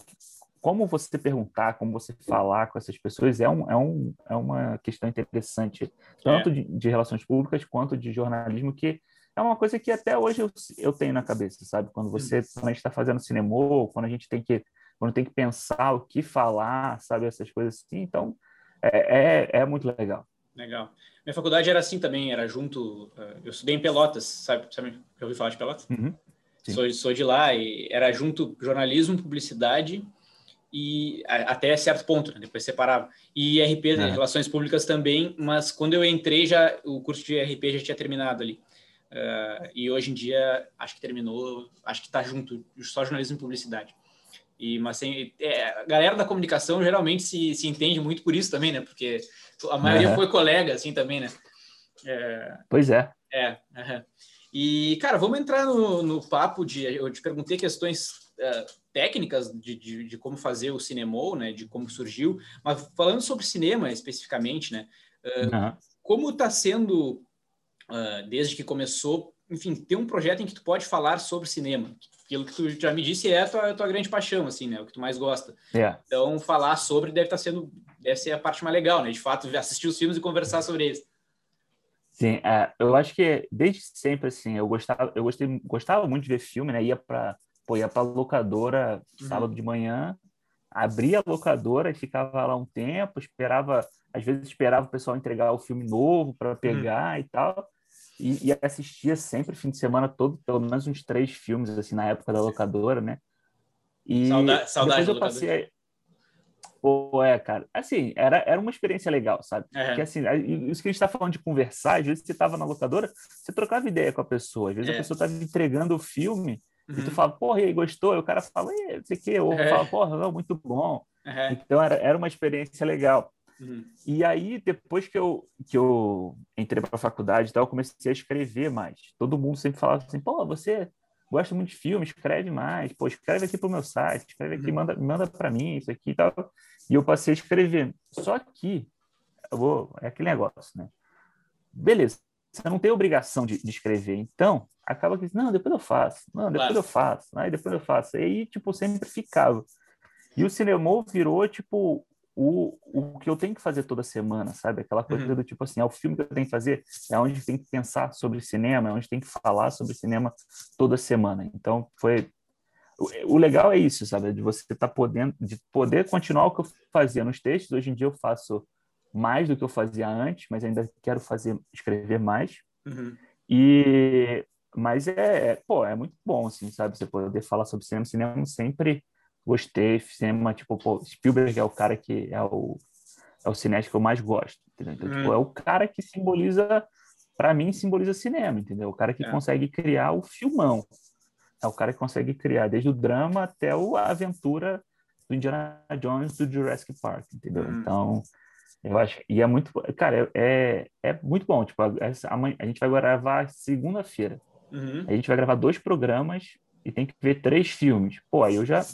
como você perguntar, como você falar com essas pessoas é, um, é, um, é uma questão interessante, tanto é. de, de, relações públicas quanto de jornalismo, que é uma coisa que até hoje eu, eu tenho na cabeça, sabe? Quando você, quando a gente está fazendo cinema, quando a gente tem que quando tem que pensar o que falar, sabe, essas coisas assim. Então, é, é, é muito legal. Legal. Minha faculdade era assim também, era junto. Uh, eu estudei em Pelotas, sabe? sabe já ouviu falar de Pelotas? Uhum. Sou, sou de lá e era junto jornalismo, publicidade e a, até certo ponto, né? depois separava. E RP, é. relações públicas também, mas quando eu entrei já o curso de RP já tinha terminado ali. Uh, e hoje em dia acho que terminou, acho que está junto, só jornalismo e publicidade. E, mas sem, é, a galera da comunicação geralmente se, se entende muito por isso também, né? Porque a maioria uhum. foi colega, assim, também, né? É, pois é. É. Uhum. E, cara, vamos entrar no, no papo de. Eu te perguntei questões uh, técnicas de, de, de, como fazer o cinema, né? De como surgiu, mas falando sobre cinema especificamente, né? Uh, uhum. Como está sendo, uh, desde que começou, enfim, ter um projeto em que tu pode falar sobre cinema, aquilo que tu já me disse é a tua, a tua grande paixão, assim, né? O que tu mais gosta. Yeah. Então, falar sobre deve estar tá sendo, deve ser a parte mais legal, né? De fato, assistir os filmes e conversar sobre eles. Sim, é, eu acho que desde sempre, assim, eu gostava, eu gostei, gostava muito de ver filme, né? Ia para pô, ia para locadora uhum. sábado de manhã, abria a locadora e ficava lá um tempo, esperava, às vezes esperava o pessoal entregar o filme novo para uhum. pegar uhum. e tal e, e, assistia sempre fim de semana todo, pelo menos uns três filmes assim na época da locadora, né? E saudade, saudade depois eu passei Pô, é, cara. Assim, era, era uma experiência legal, sabe? É. Porque, assim, isso que a gente tá falando de conversar, às vezes você tava na locadora, você trocava ideia com a pessoa. Às vezes é. a pessoa tava entregando o filme uhum. e tu uhum. fala, porra, e aí, gostou? E o cara fala, não sei o quê. Ou é. fala, porra, não, muito bom. Uhum. Então, era, era uma experiência legal. Uhum. E aí, depois que eu, que eu entrei para a faculdade e tal, eu comecei a escrever mais. Todo mundo sempre falava assim, pô, você gosta muito de filme, escreve mais, pô, escreve aqui pro meu site, escreve aqui, uhum. manda, manda para mim isso aqui e tal. E eu passei a escrever. Só que, vou, é aquele negócio, né? Beleza, você não tem obrigação de, de escrever, então, acaba que, não, depois eu faço, não, depois claro. eu faço, aí depois eu faço. E aí, tipo, sempre ficava. E o cinema virou, tipo, o, o que eu tenho que fazer toda semana, sabe? Aquela coisa uhum. do tipo assim, é o filme que eu tenho que fazer, é onde tem que pensar sobre cinema, é onde tem que falar sobre cinema toda semana. Então, foi... O, o legal é isso, sabe? De você estar tá podendo, de poder continuar o que eu fazia nos textos. Hoje em dia eu faço mais do que eu fazia antes, mas ainda quero fazer, escrever mais. Uhum. E... Mas é, é, pô, é muito bom, assim, sabe? Você poder falar sobre cinema. Cinema sempre gostei. Cinema, tipo, pô, Spielberg é o cara que é o, é o cineasta que eu mais gosto, entendeu? Então, tipo, hum. é o cara que simboliza, para mim, simboliza cinema, entendeu? O cara que é. consegue criar o filmão. É o cara que consegue criar desde o drama até a aventura do Indiana Jones do Jurassic Park, entendeu? Hum. Então, eu acho e é muito, cara, é, é muito bom. Tipo, a, a gente vai gravar segunda-feira. Uhum. A gente vai gravar dois programas e tem que ver três filmes. Pô, aí eu já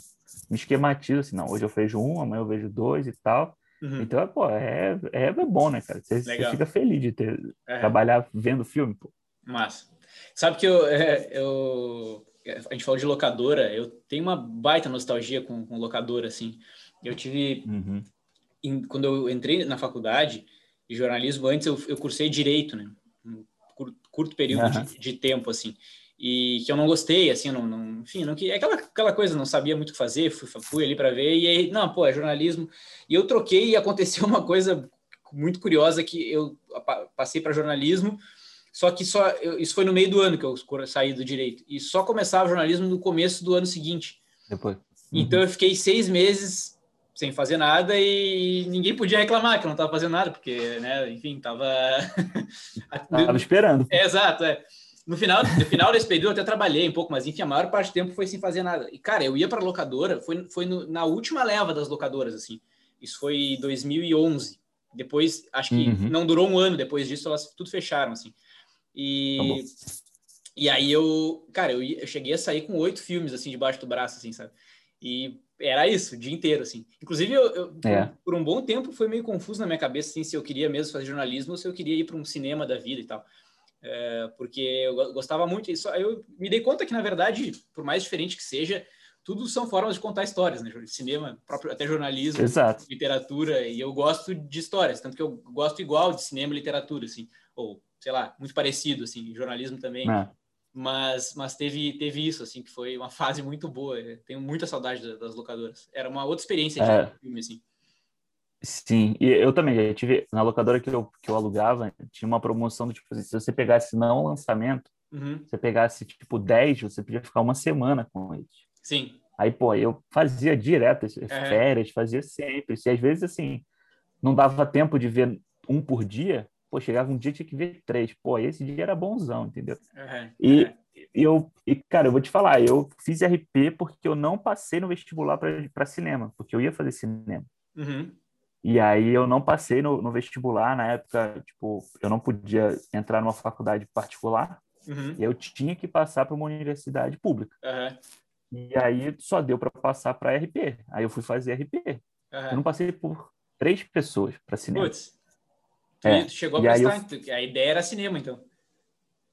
me esquematizo assim, não, hoje eu vejo um, amanhã eu vejo dois e tal. Uhum. Então, pô, é, é, é bom, né, cara? Você, você fica feliz de ter, é. trabalhar vendo filme, pô. Massa. Sabe que eu, é, eu, a gente falou de locadora, eu tenho uma baita nostalgia com, com locadora, assim. Eu tive, uhum. em, quando eu entrei na faculdade de jornalismo, antes eu, eu cursei direito, né? Um curto, curto período uhum. de, de tempo, assim e que eu não gostei, assim, não, não enfim, não que aquela aquela coisa, não sabia muito o que fazer, fui, fui ali para ver e aí, não, pô, é jornalismo. E eu troquei e aconteceu uma coisa muito curiosa que eu passei para jornalismo, só que só eu, isso foi no meio do ano que eu saí do direito e só começava jornalismo no começo do ano seguinte. Depois. Então eu fiquei seis meses sem fazer nada e ninguém podia reclamar que eu não estava fazendo nada porque, né, enfim, tava tava esperando. É, exato, é. No final, no final desse período eu até trabalhei um pouco, mas enfim, a maior parte do tempo foi sem fazer nada. E, cara, eu ia para locadora, foi, foi no, na última leva das locadoras, assim. Isso foi em 2011. Depois, acho que uhum. não durou um ano depois disso, elas tudo fecharam, assim. E, tá e aí eu, cara, eu, eu cheguei a sair com oito filmes, assim, debaixo do braço, assim, sabe? E era isso, o dia inteiro, assim. Inclusive, eu, eu é. por, por, um bom tempo foi meio confuso na minha cabeça, assim, se eu queria mesmo fazer jornalismo ou se eu queria ir para um cinema da vida e tal é, porque eu gostava muito. Isso, eu me dei conta que, na verdade, por mais diferente que seja, tudo são formas de contar histórias, né? Cinema, próprio, até jornalismo, Exato. literatura, e eu gosto de histórias, tanto que eu gosto igual de cinema e literatura, assim, ou, sei lá, muito parecido, assim, jornalismo também. É. Mas, mas teve, teve isso, assim, que foi uma fase muito boa. Eu tenho muita saudade das, das locadoras. Era uma outra experiência de é. filme, assim. Sim, e eu também já tive, na locadora que eu, que eu alugava, tinha uma promoção do tipo assim, se você pegasse não lançamento, uhum. você pegasse tipo 10, você podia ficar uma semana com eles. Sim. Aí, pô, eu fazia direto, é. férias, fazia sempre. E às vezes, assim, não dava tempo de ver um por dia, pô, chegava um dia tinha que ver três. Pô, esse dia era bonzão, entendeu? Uhum. E, e eu, e, cara, eu vou te falar, eu fiz RP porque eu não passei no vestibular para cinema, porque eu ia fazer cinema. Uhum. E aí eu não passei no, no, vestibular na época, tipo, eu não podia entrar numa faculdade particular, uhum. eu tinha que passar para uma universidade pública. Uhum. E aí só deu para passar para RP. Aí eu fui fazer RP. Uhum. Eu não passei por três pessoas para cinema. Putz. É. Tu chegou a prestar, eu... a ideia era cinema, então.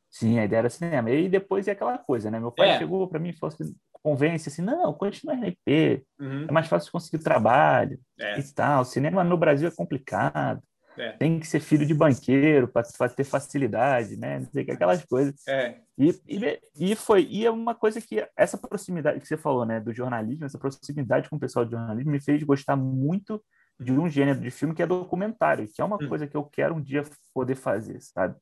Sim, a ideia era cinema. E depois é aquela coisa, né? Meu pai é. chegou para mim e falou assim: convence assim, não, continua RP, uhum. é mais fácil conseguir trabalho é. e tal. O cinema no Brasil é complicado. É. Tem que ser filho de banqueiro para ter facilidade, né? Não sei que aquelas coisas. É. E, e, e foi e é uma coisa que essa proximidade que você falou, né, do jornalismo, essa proximidade com o pessoal de jornalismo me fez gostar muito de um gênero de filme que é documentário, que é uma hum. coisa que eu quero um dia poder fazer, sabe?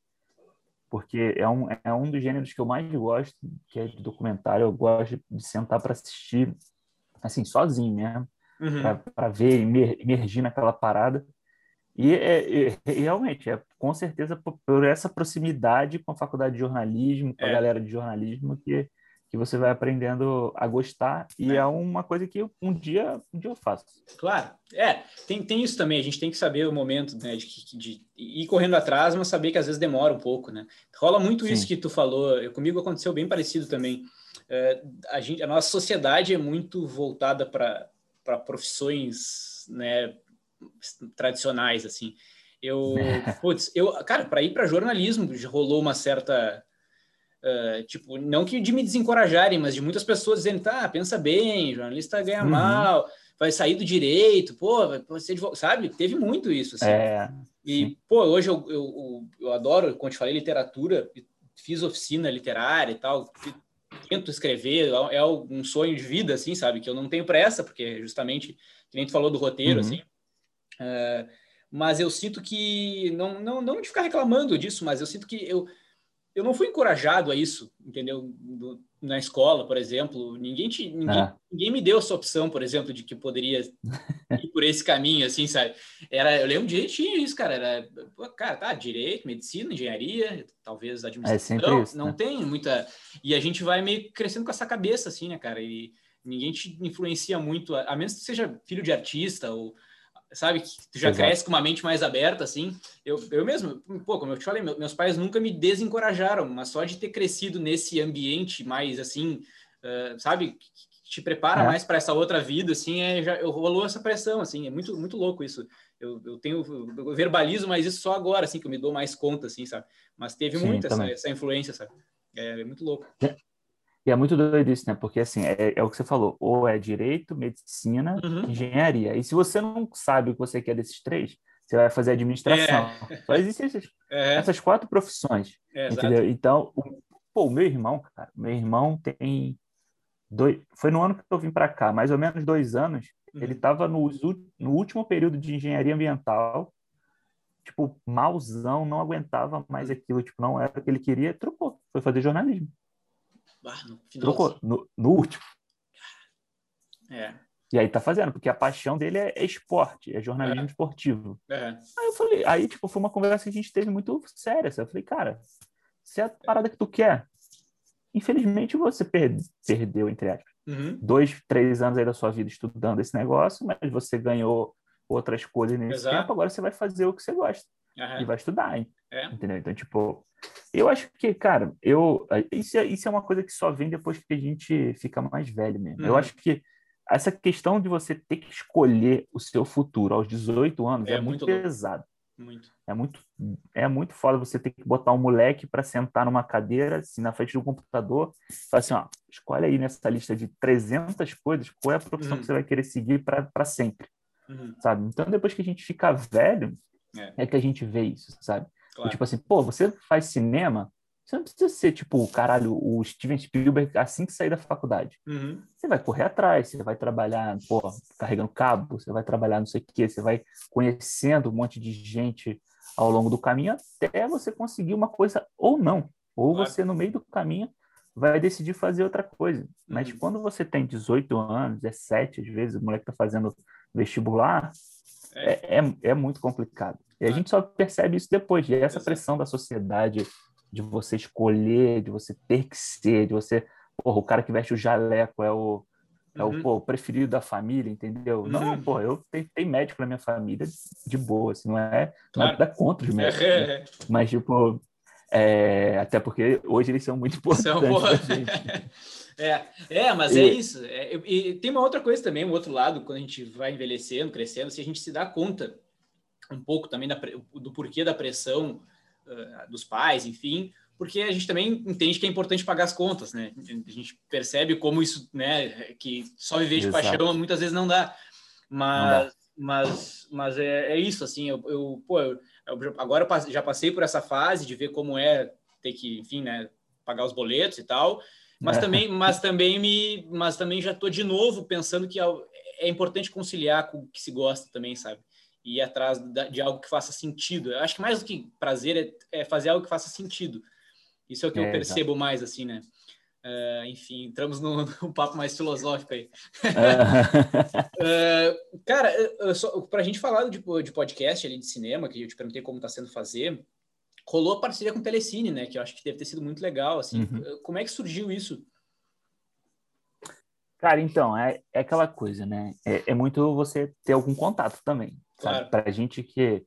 Porque é um, é um dos gêneros que eu mais gosto, que é de documentário. Eu gosto de sentar para assistir, assim, sozinho mesmo, uhum. para ver, emergir naquela parada. E, é, é, realmente, é com certeza por, por, essa proximidade com a faculdade de jornalismo, com a é. galera de jornalismo, que, que você vai aprendendo a gostar e é, é uma coisa que eu, um dia um dia eu faço. Claro, é, tem, tem isso também, a gente tem que saber o momento, né, de, de, ir correndo atrás, mas saber que às vezes demora um pouco, né? Rola muito Sim. isso que tu falou, eu, comigo aconteceu bem parecido também. É, a, gente, a nossa sociedade é muito voltada para profissões, né, tradicionais, assim. Eu, putz, eu, cara, para ir para jornalismo rolou uma certa Uh, tipo, não que de me desencorajarem, mas de muitas pessoas dizendo, tá, pensa bem, jornalista ganha uhum. mal, vai sair do direito, pô, vai ser advogado, sabe? Teve muito isso, assim. É, e, sim. pô, hoje eu, eu, eu, adoro, como te falei, literatura, fiz oficina literária e tal, tento escrever, é, é um sonho de vida, assim, sabe? Que eu não tenho pressa, porque justamente, que nem tu falou do roteiro, uhum. assim. Uh, mas eu sinto que, não, não, não de ficar reclamando disso, mas eu sinto que eu eu não fui encorajado a isso, entendeu? Do, na escola, por exemplo, ninguém, te, ninguém, ah. ninguém, me deu essa opção, por exemplo, de que poderia ir por esse caminho, assim, sabe? Era, eu lembro de tinha isso, cara, era, cara, tá, direito, medicina, engenharia, talvez administração, é isso, não né? tem muita, e a gente vai meio crescendo com essa cabeça, assim, né, cara, e ninguém te influencia muito, a menos que seja filho de artista ou sabe? Que tu já Exato. cresce com uma mente mais aberta, assim. Eu, eu mesmo, pô, como eu te falei, meus pais nunca me desencorajaram, mas só de ter crescido nesse ambiente mais, assim, uh, sabe? Que te prepara é. mais para essa outra vida, assim, é, já eu, rolou essa pressão, assim, é muito, muito louco isso. Eu, eu tenho, eu verbalizo mais isso só agora, assim, que eu me dou mais conta, assim, sabe? Mas teve Sim, muito essa, essa, influência, sabe? É, é muito louco. É, e é muito doido isso, né? Porque, assim, é, é o que você falou, ou é direito, medicina, uhum. engenharia. E se você não sabe o que você quer desses três, você vai fazer administração. É. Só existem essas, é. essas quatro profissões, é, entendeu? Exato. Então, o, pô, o meu irmão, cara, meu irmão tem dois... Foi no ano que eu vim para cá, mais ou menos dois anos, uhum. ele estava no, no último período de engenharia ambiental, tipo, malzão, não aguentava mais uhum. aquilo, tipo, não era o que ele queria, trocou, foi fazer jornalismo. Ah, no Trocou no, no, último. É. E aí tá fazendo, porque a paixão dele é, é esporte, é jornalismo é. esportivo. É. Aí eu falei, aí tipo, foi uma conversa que a gente teve muito séria. Assim. Eu falei, cara, se é a parada que tu quer, infelizmente você per perdeu, entre aspas, uhum. dois, três anos aí da sua vida estudando esse negócio, mas você ganhou outras coisas nesse Exato. tempo, agora você vai fazer o que você gosta. Uhum. E vai estudar, hein? É. Entendeu? Então, tipo, eu acho que, cara, eu isso é, isso é uma coisa que só vem depois que a gente fica mais velho mesmo. Uhum. Eu acho que essa questão de você ter que escolher o seu futuro aos 18 anos é, é muito, muito pesado. Muito. É muito é muito foda você ter que botar um moleque para sentar numa cadeira, assim, na frente do computador, e falar assim, ó, escolhe aí nessa lista de 300 coisas, qual é a profissão uhum. que você vai querer seguir para sempre. Uhum. Sabe? Então, depois que a gente fica velho, é. é que a gente vê isso, sabe? Claro. tipo assim, pô, você faz cinema, Você não precisa ser, tipo, caralho, o Steven Spielberg assim que sair da faculdade. Uhum. Você vai correr atrás, você vai trabalhar, pô, carregando cabo, você vai trabalhar não sei o quê, você vai conhecendo um monte de gente ao longo do caminho até você conseguir uma coisa ou não. Ou Claro. você, no meio do caminho, vai decidir fazer outra coisa. Mas Uhum. quando você tem 18 anos, 17, às vezes, o moleque tá fazendo vestibular, É. é, é, é muito complicado. E a Ah. gente só percebe isso depois. E essa pressão da sociedade de você escolher, de você ter que ser, de você... Porra, o cara que veste o jaleco é o, é Uhum. o pô, preferido da família, entendeu? Não, Uhum. pô, eu tenho, tenho médico na minha família de boa, assim, não é Claro. nada contra os médicos, né? É, é, mas tipo, é, até porque hoje eles são muito importantes São. É, é, mas E- é isso. É, e tem uma outra coisa também, um outro lado, quando a gente vai envelhecendo, crescendo, se a gente se dá conta um pouco também da do porquê da pressão ah, dos pais, enfim, porque a gente também entende que é importante pagar as contas, né? A gente percebe como isso, né, que só viver de Exato. paixão muitas vezes não dá. Mas, dá. mas, mas é, é isso, assim, eu, eu, pô, eu, eu agora já passei por essa fase de ver como é ter que, enfim, né, pagar os boletos e tal, mas É. também, mas também me, mas também já estou de novo pensando que é, é importante conciliar com o que se gosta também, sabe? E ir atrás de algo que faça sentido. Eu acho que mais do que prazer é, é fazer algo que faça sentido. Isso é o que eu É, percebo mais, assim, né? É, enfim, entramos num, num papo mais filosófico aí. É, cara, para a gente falar de, de podcast ali de cinema, que eu te perguntei como está sendo fazer, rolou a parceria com o Telecine, né? Que eu acho que deve ter sido muito legal. Assim, Uhum. como é que surgiu isso? Cara, então, é, é aquela coisa, né? É, é muito você ter algum contato também, Claro. sabe? Pra gente que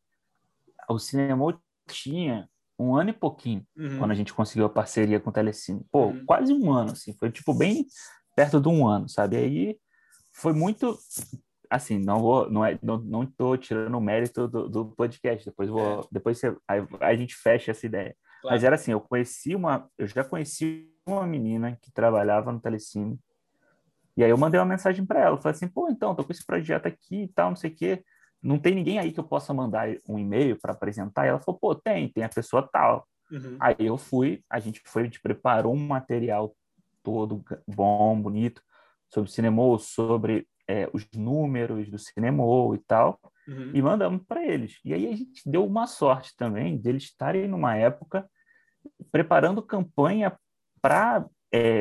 o cinema tinha um ano e pouquinho Uhum. quando a gente conseguiu a parceria com o Telecine. Pô, Uhum. quase um ano, assim. Foi, tipo, bem perto de um ano, sabe? Aí foi muito... Assim, não vou... Não, é, não, não tô tirando o mérito do, do podcast. Depois vou... Depois você, aí, aí a gente fecha essa ideia. Claro. Mas era assim, eu conheci uma... Eu já conheci uma menina que trabalhava no Telecine. E aí eu mandei uma mensagem para ela. Falei assim, pô, então, tô com esse projeto aqui e tal, não sei o quê. Não tem ninguém aí que eu possa mandar um e-mail para apresentar? E ela falou, pô, tem, tem a pessoa tal. Uhum. Aí eu fui, a gente foi, a gente preparou um material todo bom, bonito, sobre cinema, sobre é, os números do cinema e tal, Uhum. e mandamos para eles. E aí a gente deu uma sorte também deles estarem numa época preparando campanha para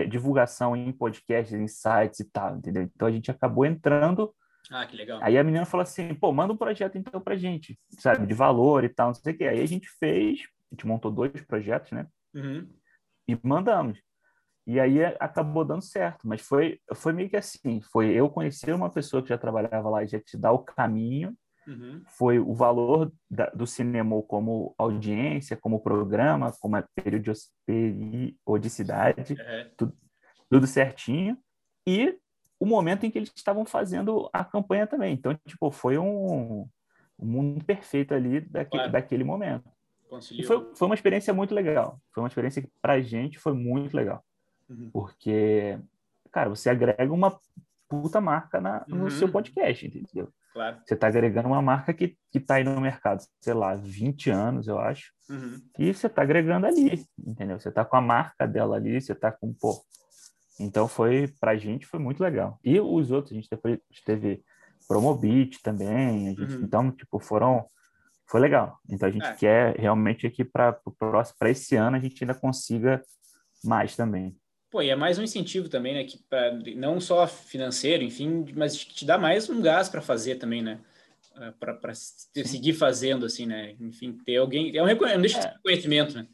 divulgação em podcasts, em sites e tal, entendeu? Então a gente acabou entrando Ah, que legal. Aí a menina falou assim, pô, manda um projeto então pra gente, sabe, de valor e tal, não sei o quê. Aí a gente fez, a gente montou dois projetos, né? Uhum. E mandamos. E aí acabou dando certo, mas foi, foi meio que assim, foi eu conhecer uma pessoa que já trabalhava lá e já te dá o caminho, Uhum. foi o valor da, do cinema como audiência, como programa, como a periodic- periodicidade, É. tudo certinho, e o momento em que eles estavam fazendo a campanha também. Então, tipo, foi um, um mundo perfeito ali daquele, Claro. daquele momento. E foi, foi uma experiência muito legal. Foi uma experiência que, pra gente, foi muito legal. Uhum. Porque, cara, você agrega uma puta marca na, no Uhum. seu podcast, entendeu? Claro. Você está agregando uma marca que, que tá aí no mercado, sei lá, 20 anos, eu acho. Uhum. E você está agregando ali, entendeu? Você está com a marca dela ali, você está com, pô. Então foi, pra gente, foi muito legal. E os outros, a gente depois teve Promobit também, a gente, Uhum. então, tipo, foram, foi legal. Então a gente É. quer realmente aqui para esse ano, a gente ainda consiga mais também. Pô, e é mais um incentivo também, né? Que pra, não só financeiro, enfim, mas te dá mais um gás para fazer também, né? Para seguir fazendo, assim, né? Enfim, ter alguém. É um reconhecimento, É. reconhecimento, né?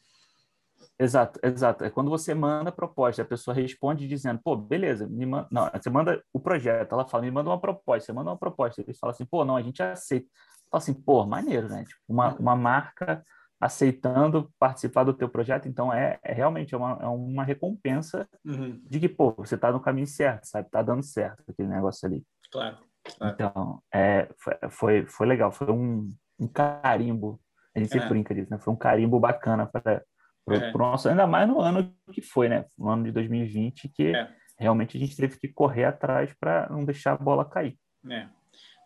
Exato, exato. É quando você manda a proposta, a pessoa responde dizendo, pô, beleza, me manda... não, você manda o projeto, ela fala, me manda uma proposta, você manda uma proposta, eles falam assim, pô, não, a gente aceita. Fala assim, pô, maneiro, né? Tipo, uma, uma marca aceitando participar do teu projeto, então é, é realmente é uma, é uma recompensa Uhum. de que, pô, você tá no caminho certo, sabe? Tá dando certo aquele negócio ali. Claro. Claro. Então, é, foi, foi, legal, foi um, um carimbo, a gente sempre É. brinca disso, né? Foi um carimbo bacana para É. o nosso, ainda mais no ano que foi, né? No ano de 2020, que É. realmente a gente teve que correr atrás para não deixar a bola cair. É.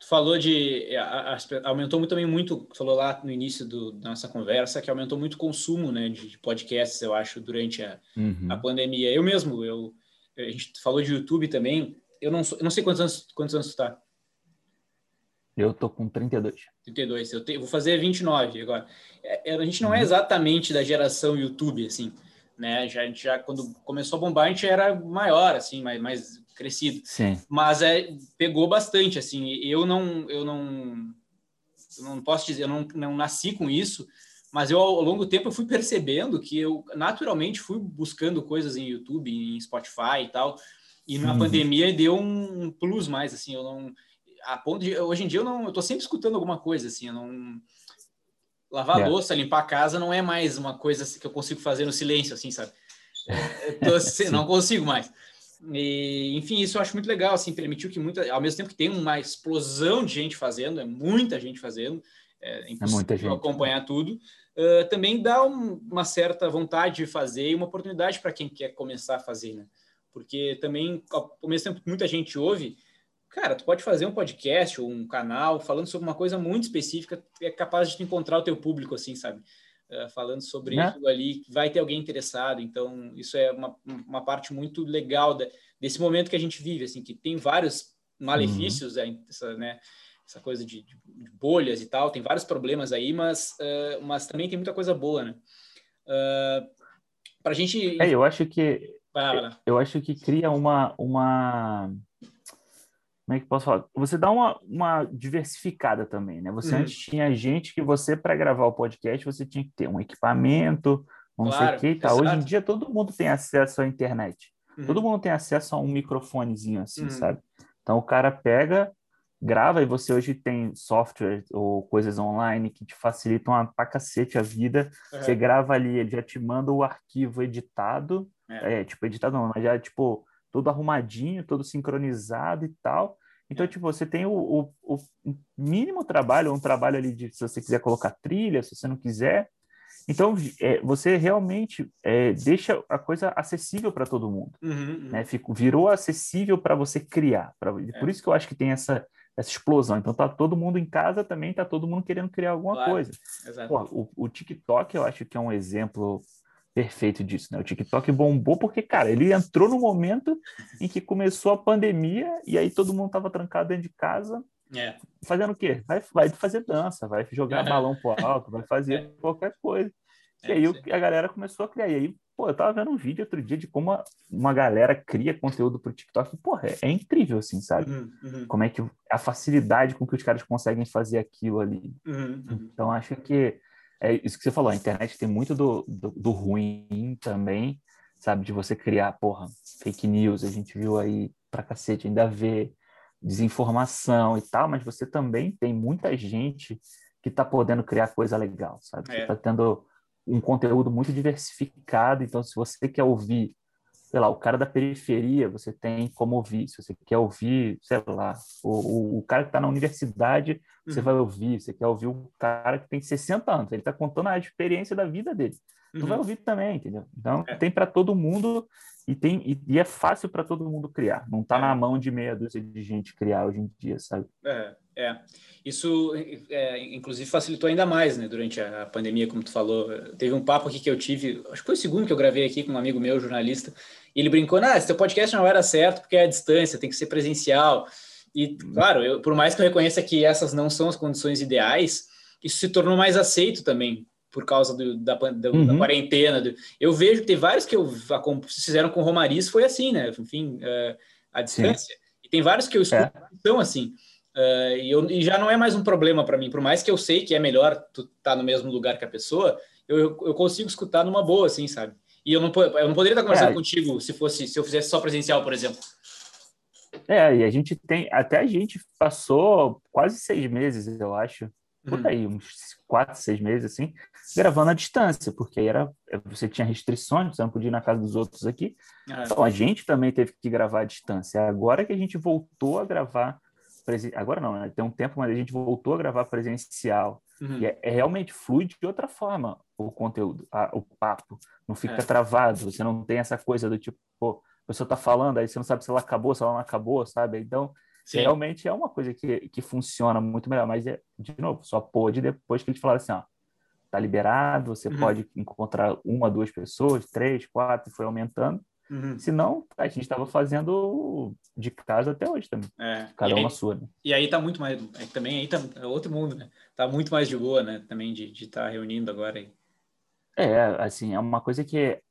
Tu falou de. A, a, aumentou muito, também muito, falou lá no início do, da nossa conversa, que aumentou muito o consumo né, de, de podcasts, eu acho, durante a, uhum. a pandemia. Eu mesmo, eu, a gente falou de YouTube também. Eu não, eu não sei quantos anos, quantos anos tu tá. Eu tô com 32. 32. Eu te, vou fazer 29 agora. É, é, a gente não é uhum. exatamente da geração YouTube, assim, né? Já, a gente já, quando começou a bombar, a gente era maior, assim, mais, mais crescido. Sim. Mas é, pegou bastante, assim. Eu não, eu não, eu não posso dizer, eu não, não nasci com isso, mas eu ao longo do tempo eu fui percebendo que eu naturalmente fui buscando coisas em YouTube, em Spotify e tal. E na uhum. pandemia deu um plus mais, assim, eu não a ponto de hoje em dia eu não eu tô sempre escutando alguma coisa assim, eu não lavar yeah. louça, limpar a casa não é mais uma coisa que eu consigo fazer no silêncio assim, sabe? Tô, não consigo mais. E, enfim, isso eu acho muito legal, assim, permitiu que muita, ao mesmo tempo que tem uma explosão de gente fazendo, é muita gente fazendo, é impossível é acompanhar tudo, uh, também dá um, uma certa vontade de fazer e uma oportunidade para quem quer começar a fazer, né? Porque também, ao mesmo tempo que muita gente ouve, cara, tu pode fazer um podcast ou um canal falando sobre uma coisa muito específica, é capaz de encontrar o teu público, assim, sabe? Uh, falando sobre né? isso ali, vai ter alguém interessado. Então, isso é uma, uma parte muito legal da, desse momento que a gente vive, assim, que tem vários malefícios, uhum. essa, né? Essa coisa de, de, bolhas e tal, tem vários problemas aí, mas, uh, mas também tem muita coisa boa, né? Uh, pra gente... É, eu acho que... Eu acho que cria uma... uma como é que posso falar? Você dá uma, uma diversificada também, né? Você uhum. antes tinha gente que você, para gravar o podcast, você tinha que ter um equipamento, não claro, sei o que e tal. Hoje em dia todo mundo tem acesso à internet. Uhum. Todo mundo tem acesso a um microfonezinho assim, uhum. sabe? Então o cara pega, grava e você hoje tem software ou coisas online que te facilitam a, pra cacete a vida. Você grava ali, ele já te manda o arquivo editado, é, é tipo, editado não, mas já, tipo, todo arrumadinho, todo sincronizado e tal. Então, tipo, você tem o, o, o, mínimo trabalho, um trabalho ali de se você quiser colocar trilha, se você não quiser. Então, é, você realmente é, deixa a coisa acessível para todo mundo. Uhum, uhum. Né? Fico, virou acessível para você criar. Pra, é. Por isso que eu acho que tem essa, essa explosão. Então, tá todo mundo em casa também, tá todo mundo querendo criar alguma claro. coisa. Pô, o, o TikTok, eu acho que é um exemplo perfeito disso, né? O TikTok bombou porque, cara, ele entrou no momento em que começou a pandemia e aí todo mundo tava trancado dentro de casa. É. Fazendo o quê? Vai, vai fazer dança, vai jogar é. balão pro alto, vai fazer é. qualquer coisa. e é, aí a galera começou a criar. E aí, pô, eu tava vendo um vídeo outro dia de como uma, uma galera cria conteúdo pro TikTok. Porra, é, é incrível, assim, sabe? Uhum, uhum. Como é que a facilidade com que os caras conseguem fazer aquilo ali. Uhum, uhum. então, acho que é isso que você falou, a internet tem muito do, do, do, ruim também, sabe? De você criar, porra, fake news, a gente viu aí pra cacete, ainda vê desinformação e tal, mas você também tem muita gente que tá podendo criar coisa legal, sabe? É. Você tá tendo um conteúdo muito diversificado, então se você quer ouvir sei lá, o cara da periferia, você tem como ouvir. Se você quer ouvir, sei lá, o, o, o cara que está na universidade, você uhum. vai ouvir. Você quer ouvir o cara que tem 60 anos, ele está contando a experiência da vida dele. Uhum. Tu vai ouvir também, entendeu? Então, é. tem para todo mundo e, tem, e, e é fácil para todo mundo criar. Não está é. na mão de meia dúzia de gente criar hoje em dia, sabe? É, é. Isso, é, inclusive, facilitou ainda mais, né? Durante a pandemia, como tu falou. Teve um papo aqui que eu tive, acho que foi o segundo que eu gravei aqui com um amigo meu, jornalista, e ele brincou, ah, esse teu podcast não era certo porque é a distância, tem que ser presencial. E, claro, eu, por mais que eu reconheça que essas não são as condições ideais, isso se tornou mais aceito também, por causa do, da, da, uhum. da, quarentena. Eu vejo que tem vários que eu fizeram com Romariz, foi assim, né? Enfim, uh, a distância. Sim. E tem vários que eu escuto é. são assim. Uh, e, eu, e, já não é mais um problema para mim, por mais que eu sei que é melhor tu estar tá no mesmo lugar que a pessoa, eu, eu consigo escutar numa boa, assim, sabe? E eu não, eu não poderia estar conversando é. contigo se fosse se eu fizesse só presencial, por exemplo. É, e a gente tem, até a gente passou quase seis meses, eu acho, por uhum. aí, uns quatro, seis meses, assim, gravando à distância, porque aí era, você tinha restrições, você não podia ir na casa dos outros aqui. É. Então a gente também teve que gravar à distância. Agora que a gente voltou a gravar, agora não, né? tem um tempo, mas a gente voltou a gravar presencial. Uhum. E é, é, realmente flui de outra forma o conteúdo, a, o papo. Não fica é. travado, você não tem essa coisa do tipo, pô, a pessoa tá falando, aí você não sabe se ela acabou, se ela não acabou, sabe? Então, Sim. Realmente é uma coisa que, que funciona muito melhor, mas, é, de novo, só pôde depois que eles falaram assim, ó, tá liberado, você uhum. pode encontrar uma, duas pessoas, três, quatro, foi aumentando. Uhum. Senão, a gente estava fazendo de casa até hoje também. É. Cada uma sua. Né? E aí tá muito mais. É, também aí tá é outro mundo, né? Tá muito mais de boa, né? Também de estar tá reunindo agora aí. É, assim, é uma coisa que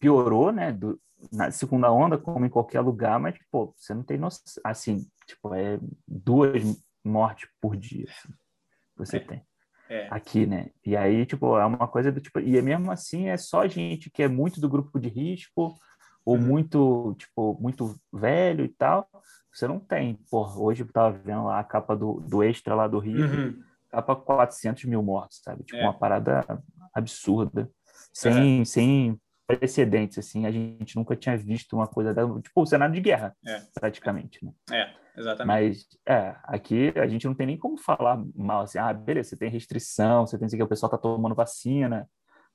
piorou, né? Do, na segunda onda, como em qualquer lugar, mas, pô, você não tem noção. Assim, tipo, é duas mortes por dia. Assim, você é. tem. É. aqui, né? E aí, tipo, é uma coisa do tipo, e mesmo assim é só gente que é muito do grupo de risco ou uhum. muito, tipo, muito velho e tal. Você não tem. Pô, hoje eu tava vendo lá a capa do, do Extra lá do Rio, uhum. capa 400 mil mortos, sabe? Tipo, é. uma parada absurda, sem, sem precedentes, assim. A gente nunca tinha visto uma coisa da, tipo, o cenário de guerra, é. praticamente, né? É. Exatamente. Mas, é, aqui a gente não tem nem como falar mal assim, ah, beleza, você tem restrição, você tem que o pessoal tá tomando vacina,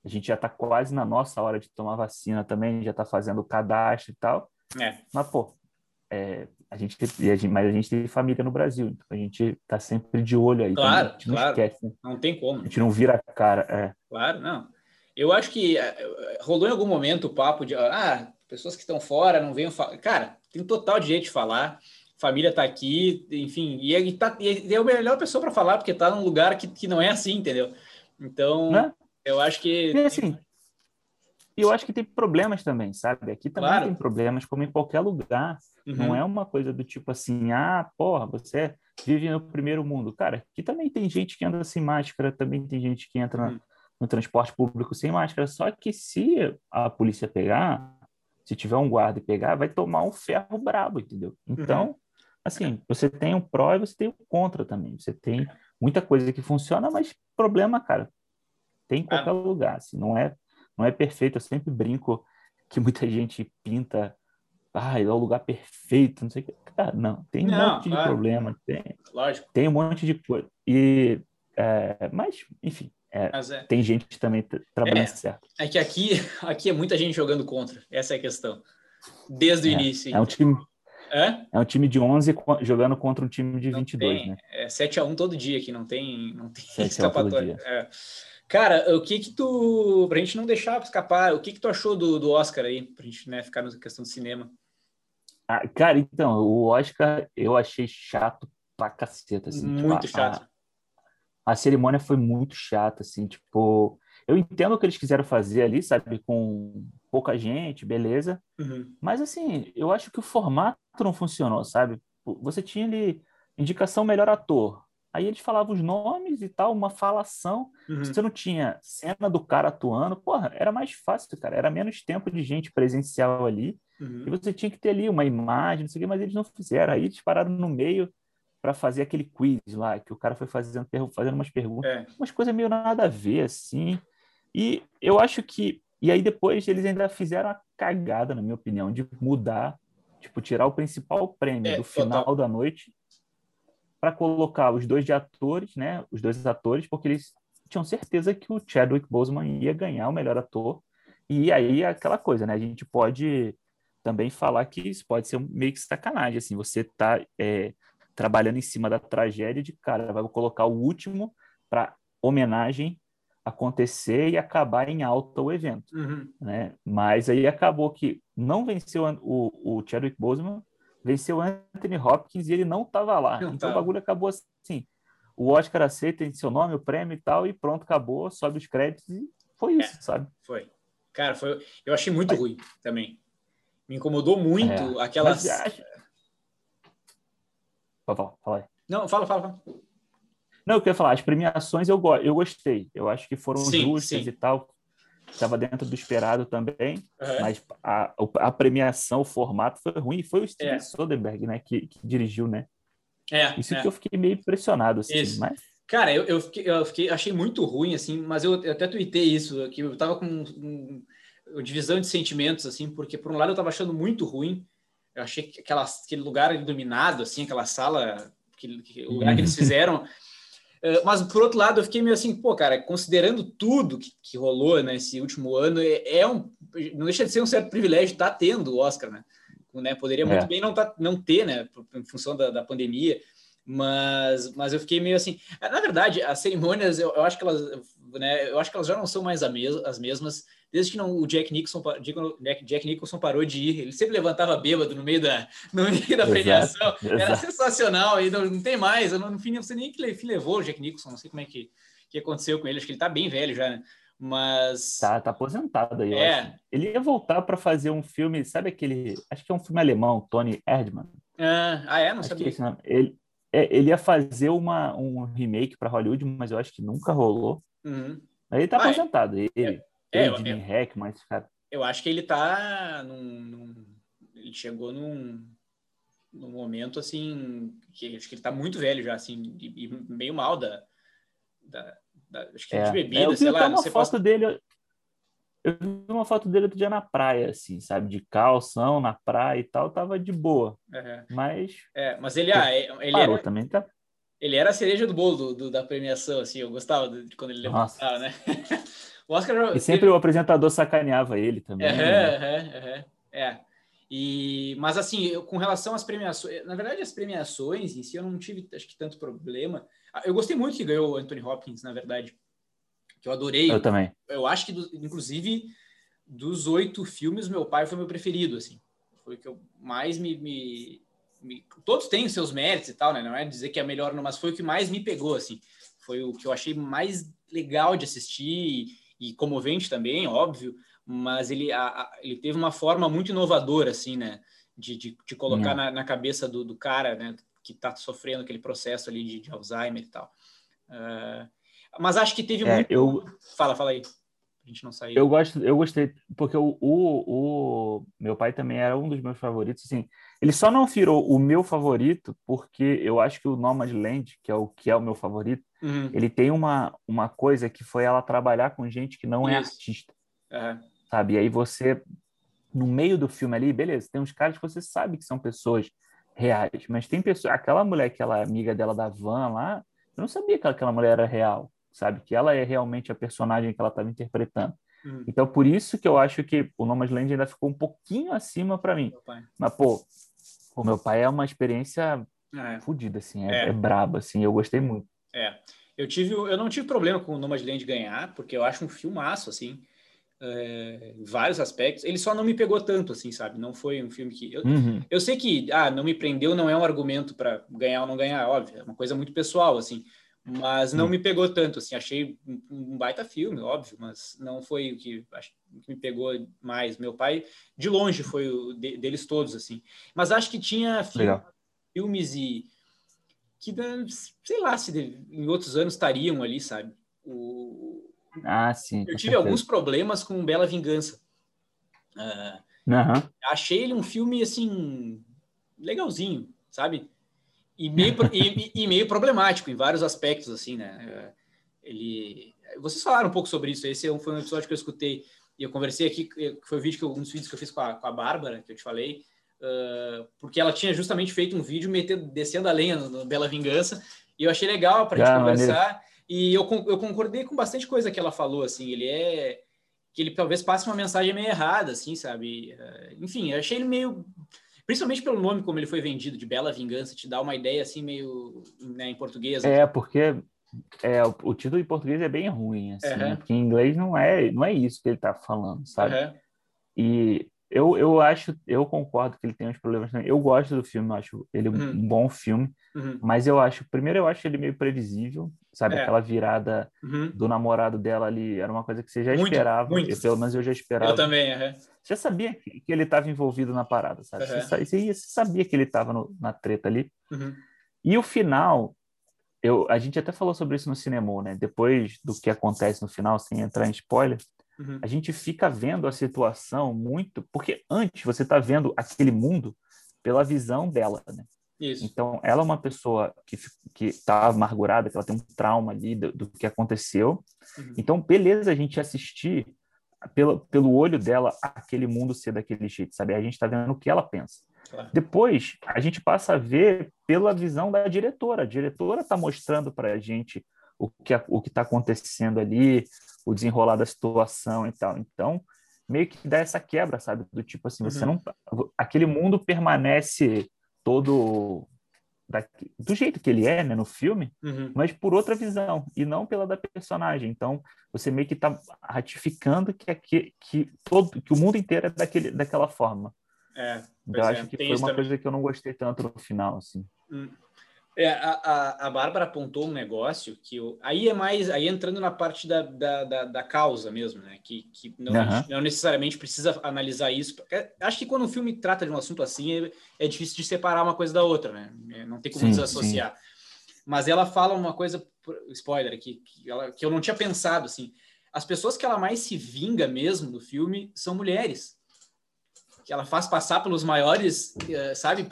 a gente já tá quase na nossa hora de tomar vacina também, já tá fazendo o cadastro e tal. É. Mas, pô, é, a gente, mas a gente tem família no Brasil, então a gente tá sempre de olho aí. Claro, a gente não claro. esquece. Né? Não tem como. A gente não vira a cara, é. Claro, não. Eu acho que é, rolou em algum momento o papo de, ah, pessoas que estão fora não venham falar. Cara, tem total direito de falar família está aqui, enfim, e ele tá, e é a melhor pessoa para falar, porque está num lugar que, que não é assim, entendeu? Então, né? eu acho que. E assim, eu acho que tem problemas também, sabe? Aqui também claro. tem problemas, como em qualquer lugar. Uhum. Não é uma coisa do tipo assim, ah, porra, você vive no primeiro mundo. Cara, aqui também tem gente que anda sem máscara, também tem gente que entra uhum. No transporte público sem máscara. Só que se a polícia pegar, se tiver um guarda e pegar, vai tomar um ferro brabo, entendeu? Então, uhum. Assim, você tem o pró e você tem o contra também. Você tem muita coisa que funciona, mas problema, cara, tem em qualquer é. lugar. Assim, não é, não é perfeito. Eu sempre brinco que muita gente pinta, ah, é o lugar perfeito, não sei o que. Cara, não, tem um não, monte de problema, tem, Lógico. tem um monte de coisa. E, é, mas, enfim, é, é. tem gente também trabalhando é, certo. É que aqui, aqui é muita gente jogando contra, essa é a questão. Desde o é, início. É um time, é? é um time de 11 jogando contra um time de não 22, tem, né? É 7 a 1 todo dia aqui, não tem, não tem escapatória. É. Cara, o que que tu, pra gente não deixar escapar, o que que tu achou do, do Oscar aí, pra gente né, ficar na questão do cinema? Ah, cara, então, o Oscar eu achei chato pra caceta, assim. Tipo, muito tipo, chato. A, a cerimônia foi muito chata, assim, tipo, eu entendo o que eles quiseram fazer ali, sabe, com pouca gente, beleza. Uhum. Mas assim, eu acho que o formato não funcionou, sabe? Você tinha ali indicação melhor ator. Aí eles falavam os nomes e tal, uma falação. Uhum. Você não tinha cena do cara atuando. Porra, era mais fácil, cara. Era menos tempo de gente presencial ali. Uhum. E você tinha que ter ali uma imagem, não sei o quê, mas eles não fizeram. Aí eles pararam no meio para fazer aquele quiz lá, que o cara foi fazendo, fazendo umas perguntas. É. Umas coisas meio nada a ver, assim. E eu acho que. E aí depois eles ainda fizeram a cagada, na minha opinião, de mudar, tipo, tirar o principal prêmio é, do final total. da noite para colocar os dois de atores, né? Os dois atores, porque eles tinham certeza que o Chadwick Boseman ia ganhar o melhor ator. E aí aquela coisa, né? A gente pode também falar que isso pode ser meio que sacanagem, assim, você tá é, trabalhando em cima da tragédia de cara, vai colocar o último para homenagem acontecer e acabar em alta o evento, uhum. né? Mas aí acabou que não venceu o, o Chadwick Boseman, venceu Anthony Hopkins e ele não estava lá. Não então tava. o bagulho acabou assim. O Oscar aceita em seu nome o prêmio e tal e pronto, acabou, sobe os créditos e foi isso, é, sabe? Foi. Cara, foi. Eu achei muito ruim também. Me incomodou muito é. aquelas. Mas... Fala, fala aí. Não, fala, fala, fala. Não, eu queria falar, as premiações eu, go eu gostei. Eu acho que foram sim, justas sim. e tal. Estava dentro do esperado também, uhum. mas a, a premiação, o formato foi ruim. E foi o Steven é. Soderbergh, né, que, que, dirigiu, né? É, isso é. que eu fiquei meio impressionado, assim, isso. mas... Cara, eu, eu, fiquei, eu fiquei, achei muito ruim, assim, mas eu, eu até tuitei isso, que eu tava com um, uma divisão de sentimentos, assim, porque por um lado eu tava achando muito ruim, eu achei que aquela, aquele lugar iluminado, assim, aquela sala, aquele, o lugar que eles fizeram, Eh, mas, por outro lado, eu fiquei meio assim, pô, cara, considerando tudo que, que rolou nesse último ano, é, é, um, não deixa de ser um certo privilégio estar tá tendo o Oscar, né? né? Poderia muito é. bem não, tá, não ter, né? Em função da, da pandemia. Mas, mas eu fiquei meio assim. Na verdade, as cerimônias, eu, eu acho que elas, né? Eu acho que elas já não são mais as mesmas desde que não, o Jack Nicholson, Jack Nicholson parou de ir, ele sempre levantava bêbado no meio da, no meio da premiação, exato, era sensacional, e não, não tem mais, eu não, no fim, não sei nem que fim levou o Jack Nicholson, não sei como é que, que aconteceu com ele, acho que ele tá bem velho já, né? Mas. Tá, tá aposentado aí. É. Ele ia voltar para fazer um filme, sabe aquele. Acho que é um filme alemão, Tony Erdmann. Ah, ah é? Não acho sabia. Ele, é, ele ia fazer uma, um remake para Hollywood, mas eu acho que nunca rolou. Uhum. Ele tá ah, é. aposentado. É. Ele, é, ele, Jimmy Hack, mas cara. Eu acho que ele tá num, num, ele chegou num, num momento assim que acho que ele tá muito velho já assim e, e meio mal da, da, da acho que é. de bebida, é, eu sei lá, uma foto dele eu vi uma foto dele outro dia na praia, assim, sabe? De calção na praia e tal, tava de boa. Uhum. Mas. É, mas ele, ah, ele parou era, também, tá? Ele era a cereja do bolo do, do, da premiação, assim, eu gostava de quando ele levantava, né? o Oscar. E sempre ele... o apresentador sacaneava ele também. Uhum, né? uhum, é. E, mas assim, eu, com relação às premiações, na verdade, as premiações em si eu não tive, acho que, tanto problema. Ah, eu gostei muito que ganhou o Anthony Hopkins, na verdade que eu adorei. Eu também. Eu acho que, inclusive, dos oito filmes, meu pai foi meu preferido, assim. Foi o que eu mais me, me, me, Todos têm seus méritos e tal, né? Não é dizer que é melhor, mas foi o que mais me pegou, assim. Foi o que eu achei mais legal de assistir e, e comovente também, óbvio, mas ele, a, a, ele teve uma forma muito inovadora, assim, né? De, de, de colocar na, na, cabeça do, do cara, né? Que está sofrendo aquele processo ali de, de Alzheimer e tal. Uh, mas acho que teve é, muito. Eu... Fala, fala aí. A gente não saiu. Eu gosto, eu gostei, porque o, o, o, meu pai também era um dos meus favoritos. Assim, ele só não virou o meu favorito porque eu acho que o Nomadland, que é o que é o meu favorito, uhum. ele tem uma, uma coisa que foi ela trabalhar com gente que não é Isso. é artista. Uhum. Sabe? E aí você, no meio do filme ali, beleza, tem uns caras que você sabe que são pessoas reais, mas tem pessoas. Aquela mulher que ela é amiga dela da van lá, eu não sabia que aquela mulher era real sabe? Que ela é realmente a personagem que ela estava interpretando. Hum. Então, por isso que eu acho que o Nomadland ainda ficou um pouquinho acima para mim. Mas, pô, o meu pai é uma experiência é. fodida, assim, é, é. é braba, assim, eu gostei muito. É, eu tive, eu não tive problema com o Nomadland ganhar, porque eu acho um filmaço, assim, é, em vários aspectos. Ele só não me pegou tanto, assim, sabe? Não foi um filme que... Eu, uhum. eu sei que, ah, não me prendeu não é um argumento para ganhar ou não ganhar, óbvio, é uma coisa muito pessoal, assim mas não hum. me pegou tanto, assim, achei um baita filme, óbvio, mas não foi o que, acho, que me pegou mais. Meu pai, de longe, foi o de, deles todos, assim. Mas acho que tinha filmes e que, sei lá, se em outros anos estariam ali, sabe? O, ah, sim. Eu tive alguns problemas com Bela Vingança. Uh, uhum. Achei ele um filme, assim, legalzinho, sabe? e meio, e, e, meio problemático em vários aspectos, assim, né? Ele, vocês falaram um pouco sobre isso. Esse é foi um episódio que eu escutei e eu conversei aqui, que foi o vídeo que um dos vídeos que eu fiz com a, com a Bárbara, que eu te falei, uh, porque ela tinha justamente feito um vídeo metendo, descendo a lenha no, no Bela Vingança e eu achei legal para a gente ah, conversar. Maneiro. E eu, eu concordei com bastante coisa que ela falou, assim. Ele é que ele talvez passe uma mensagem meio errada, assim, sabe? Uh, enfim, eu achei ele meio Principalmente pelo nome como ele foi vendido, de Bela Vingança, te dá uma ideia assim meio né, em português. É, porque é, o, o, título em português é bem ruim, assim, uhum. porque em inglês não é, não é isso que ele está falando, sabe? Uhum. E eu, eu acho, eu concordo que ele tem uns problemas também. Eu gosto do filme, acho ele uhum. um bom filme, uhum. mas eu acho, primeiro eu acho ele meio previsível, sabe? É. Aquela virada uhum. do namorado dela ali, era uma coisa que você já muito, esperava. Muito. Eu, pelo menos eu já esperava. Eu também, uhum. Você sabia que, ele estava envolvido na parada, sabe? Você, você, sabia que ele estava na treta ali. Uhum. E o final, eu, a gente até falou sobre isso no cinema, né? Depois do que acontece no final, sem entrar em spoiler, Uhum. A gente fica vendo a situação muito, porque antes você está vendo aquele mundo pela visão dela, né? Isso. Então, ela é uma pessoa que que está amargurada, que ela tem um trauma ali do, do que aconteceu. Uhum. Então, beleza a gente assistir pelo, pelo olho dela aquele mundo ser daquele jeito, sabe? A gente está vendo o que ela pensa. Claro. Depois, a gente passa a ver pela visão da diretora. A diretora está mostrando para a gente o que o está acontecendo ali, o desenrolar da situação e tal. Então, meio que dá essa quebra, sabe? Do tipo assim, você uhum. não. Aquele mundo permanece todo da, do jeito que ele é, né, no filme, uhum. mas por outra visão e não pela da personagem. Então, você meio que está ratificando que, que, que, todo, que o mundo inteiro é daquele, daquela forma. É, eu acho é, que foi uma também. coisa que eu não gostei tanto no final, assim. Hum. É, a, a, a Bárbara apontou um negócio que eu, aí é mais aí entrando na parte da, da, da, da causa mesmo, né? Que, que não, uhum. não, necessariamente precisa analisar isso. Acho que quando um filme trata de um assunto assim é, é difícil de separar uma coisa da outra, né? É, não tem como sim, desassociar. Sim. Mas ela fala uma coisa, spoiler aqui, que, ela, que eu não tinha pensado assim. As pessoas que ela mais se vinga mesmo no filme são mulheres que ela faz passar pelos maiores, eh, sabe,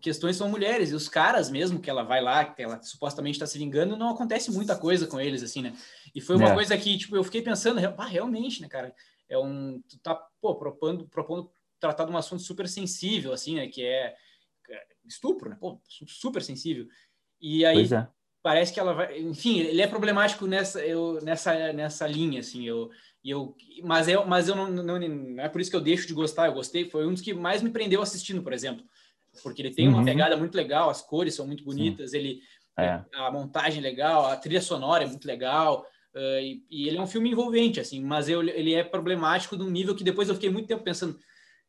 questões são mulheres, e os caras mesmo que ela vai lá, que ela supostamente está se vingando, não acontece muita coisa com eles, assim, né? E foi uma é. coisa que, tipo, eu fiquei pensando, ah, realmente, né, cara, é um, tu tá, pô, propondo, propondo tratar de um assunto super sensível, assim, né, que é, é estupro, né, pô, super sensível. E aí, é. parece que ela vai, enfim, ele é problemático nessa, eu, nessa, nessa linha, assim, eu e eu, mas eu, mas eu não, não, não, é por isso que eu deixo de gostar. Eu gostei, foi um dos que mais me prendeu assistindo, por exemplo, porque ele tem uma uhum. pegada muito legal, as cores são muito bonitas, Sim. ele é. a montagem é legal, a trilha sonora é muito legal. Uh, e, e, ele é um filme envolvente, assim, mas eu, ele é problemático de um nível que depois eu fiquei muito tempo pensando,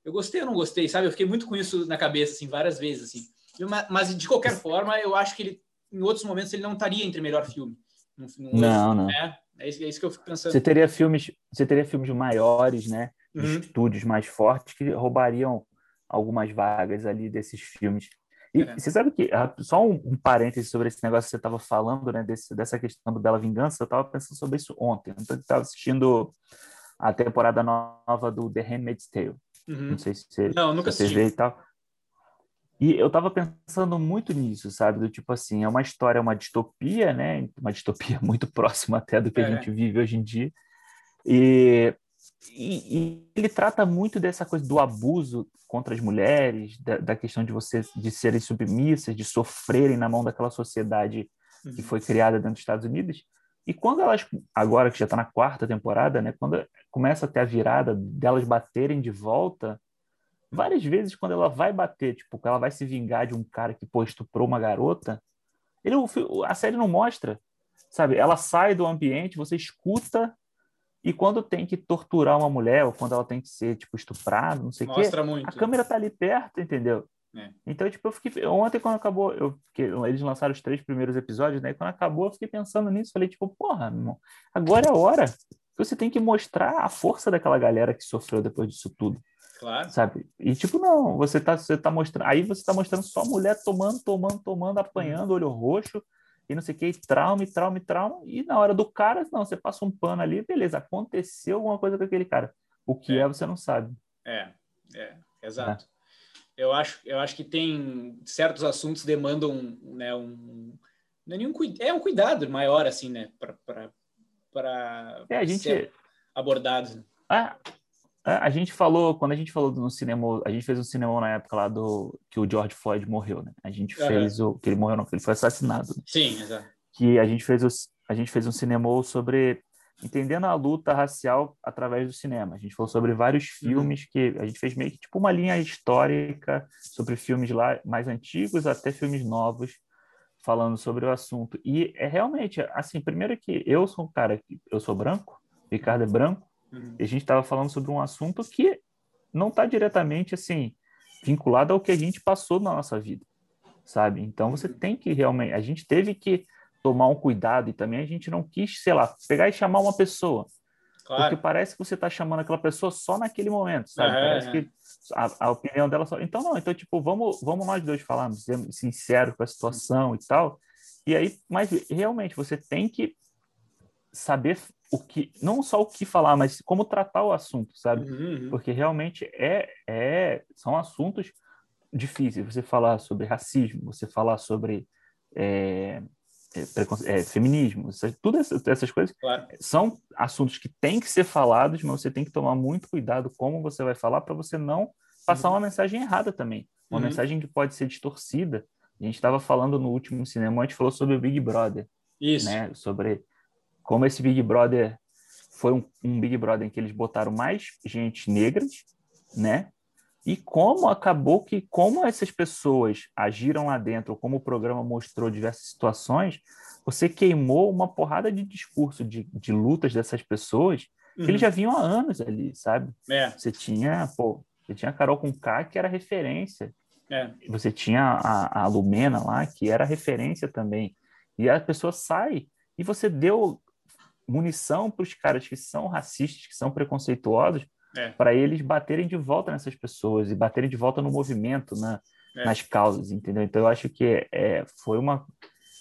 eu gostei ou não gostei, sabe? Eu fiquei muito com isso na cabeça, assim, várias vezes, assim. Eu, mas, de qualquer forma, eu acho que ele, em outros momentos, ele não estaria entre melhor filme. não, não. É, é isso, é isso que eu fico pensando. Você teria filmes, você teria filmes maiores, né? Uhum. Estúdios mais fortes que roubariam algumas vagas ali desses filmes. E é. você sabe que, ah, só um, um parêntese sobre esse negócio que você estava falando, né, desse, dessa questão do Bela Vingança, eu estava pensando sobre isso ontem. Eu estava assistindo a temporada nova do The Handmaid's Tale. Uhum. Não sei se você, Não, nunca se você vê e tal. E eu estava pensando muito nisso, sabe? Do tipo assim, é uma história, uma distopia, né? Uma distopia muito próxima até do que é. a gente vive hoje em dia. E, e, e, ele trata muito dessa coisa do abuso contra as mulheres, da, da, questão de você de serem submissas, de sofrerem na mão daquela sociedade uhum. que foi criada dentro dos Estados Unidos. E quando elas, agora que já está na quarta temporada, né? Quando começa a ter a virada delas baterem de volta várias vezes quando ela vai bater, tipo, ela vai se vingar de um cara que pô, estuprou uma garota, ele, a série não mostra, sabe? Ela sai do ambiente, você escuta e quando tem que torturar uma mulher ou quando ela tem que ser tipo estuprada, não sei o quê, muito. a câmera tá ali perto, entendeu? É. Então, tipo, eu fiquei ontem quando acabou, eu eles lançaram os três primeiros episódios, né? E quando acabou, eu fiquei pensando nisso, falei tipo, porra, irmão, agora é a hora. Você tem que mostrar a força daquela galera que sofreu depois disso tudo. Claro. Sabe? E tipo, não, você tá, você tá mostrando. Aí você tá mostrando só mulher tomando, tomando, tomando, apanhando, olho roxo, e não sei o que, trauma, trauma, trauma. E na hora do cara, não, você passa um pano ali, beleza, aconteceu alguma coisa com aquele cara. O que é, é você não sabe. É, é, exato. É. Eu, acho, eu acho que tem certos assuntos demandam né, um. Não é, nenhum, é um cuidado maior, assim, né? Para é, a gente... ser abordado. Ah, é, a gente falou, quando a gente falou no cinema, a gente fez um cinema na época lá do que o George Floyd morreu, né? A gente uhum. fez o que ele morreu não, que ele foi assassinado. Né? Sim, exato. Que a gente fez o, a gente fez um cinema sobre entendendo a luta racial através do cinema. A gente falou sobre vários uhum. filmes uhum. que a gente fez meio que tipo uma linha histórica sobre filmes lá mais antigos até filmes novos falando sobre o assunto. E é realmente assim, primeiro que eu sou um cara que eu sou branco, Ricardo é branco, Uhum. E a gente estava falando sobre um assunto que não está diretamente assim vinculado ao que a gente passou na nossa vida, sabe? Então você uhum. tem que realmente, a gente teve que tomar um cuidado e também a gente não quis, sei lá, pegar e chamar uma pessoa. Claro. Porque parece que você está chamando aquela pessoa só naquele momento, sabe? É, parece que a, a, opinião dela só. Então, não, então, tipo, vamos, vamos nós dois falarmos, sincero com a situação e tal. E aí, mas realmente, você tem que saber o que não só o que falar, mas como tratar o assunto, sabe? Uhum, uhum. Porque realmente é, é são assuntos difíceis. Você falar sobre racismo, você falar sobre é, é, é feminismo, todas essas, essas coisas claro. são assuntos que têm que ser falados, mas você tem que tomar muito cuidado como você vai falar para você não passar uhum. uma mensagem errada também, uma uhum. mensagem que pode ser distorcida. A gente estava falando no último cinema, a gente falou sobre o Big Brother, Isso. né? Sobre como esse Big Brother foi um, um Big Brother em que eles botaram mais gente negra, né? E como acabou que, como essas pessoas agiram lá dentro, como o programa mostrou diversas situações, você queimou uma porrada de discurso de, de lutas dessas pessoas uhum. que eles uhum. já vinham há anos ali, sabe? É. Você tinha, pô, você tinha a Carol com K, que era referência. É. Você tinha a, a Lumena lá, que era referência também. E a pessoa sai e você deu munição para os caras que são racistas, que são preconceituosos, é. para eles baterem de volta nessas pessoas e baterem de volta no movimento, na, é. nas causas, entendeu? Então eu acho que é, foi uma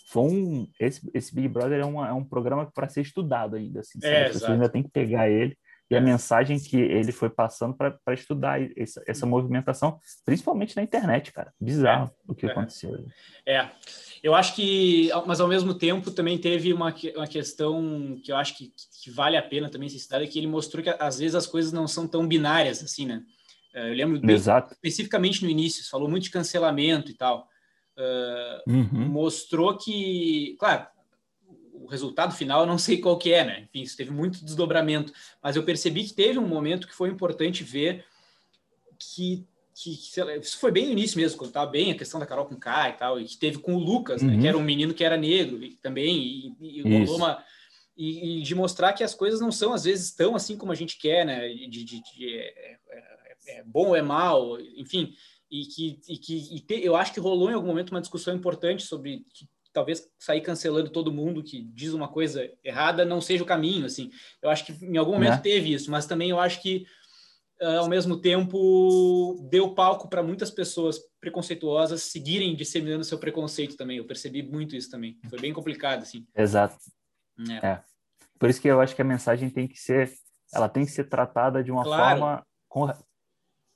foi um esse, esse Big Brother é, uma, é um programa para ser estudado ainda, assim, é, as pessoas ainda tem que pegar ele e a é. mensagem que ele foi passando para estudar essa, essa, movimentação, principalmente na internet, cara. Bizarro é, o que é, aconteceu. É, eu acho que, mas ao mesmo tempo também teve uma, uma questão que eu acho que, que vale a pena também ser citada, que ele mostrou que às vezes as coisas não são tão binárias assim, né? É, eu lembro bem, especificamente no início, falou muito de cancelamento e tal. Uh, uhum. Mostrou que, claro, resultado final eu não sei qual que é, né? Enfim, isso teve muito desdobramento, mas eu percebi que teve um momento que foi importante ver que, que, que lá, isso foi bem no início mesmo, quando estava bem a questão da Carol com K e tal, e que teve com o Lucas, uhum. né, que era um menino que era negro e, também, e, e uma e, e, de mostrar que as coisas não são às vezes tão assim como a gente quer, né? De, de, de é, é, é, bom ou é mal, enfim, e que, e que e te, eu acho que rolou em algum momento uma discussão importante sobre que talvez sair cancelando todo mundo que diz uma coisa errada não seja o caminho, assim. Eu acho que em algum momento né? teve isso, mas também eu acho que uh, ao mesmo tempo deu palco para muitas pessoas preconceituosas seguirem disseminando seu preconceito também. Eu percebi muito isso também. Foi bem complicado, assim. Exato. É. é. Por isso que eu acho que a mensagem tem que ser, ela tem que ser tratada de uma claro. forma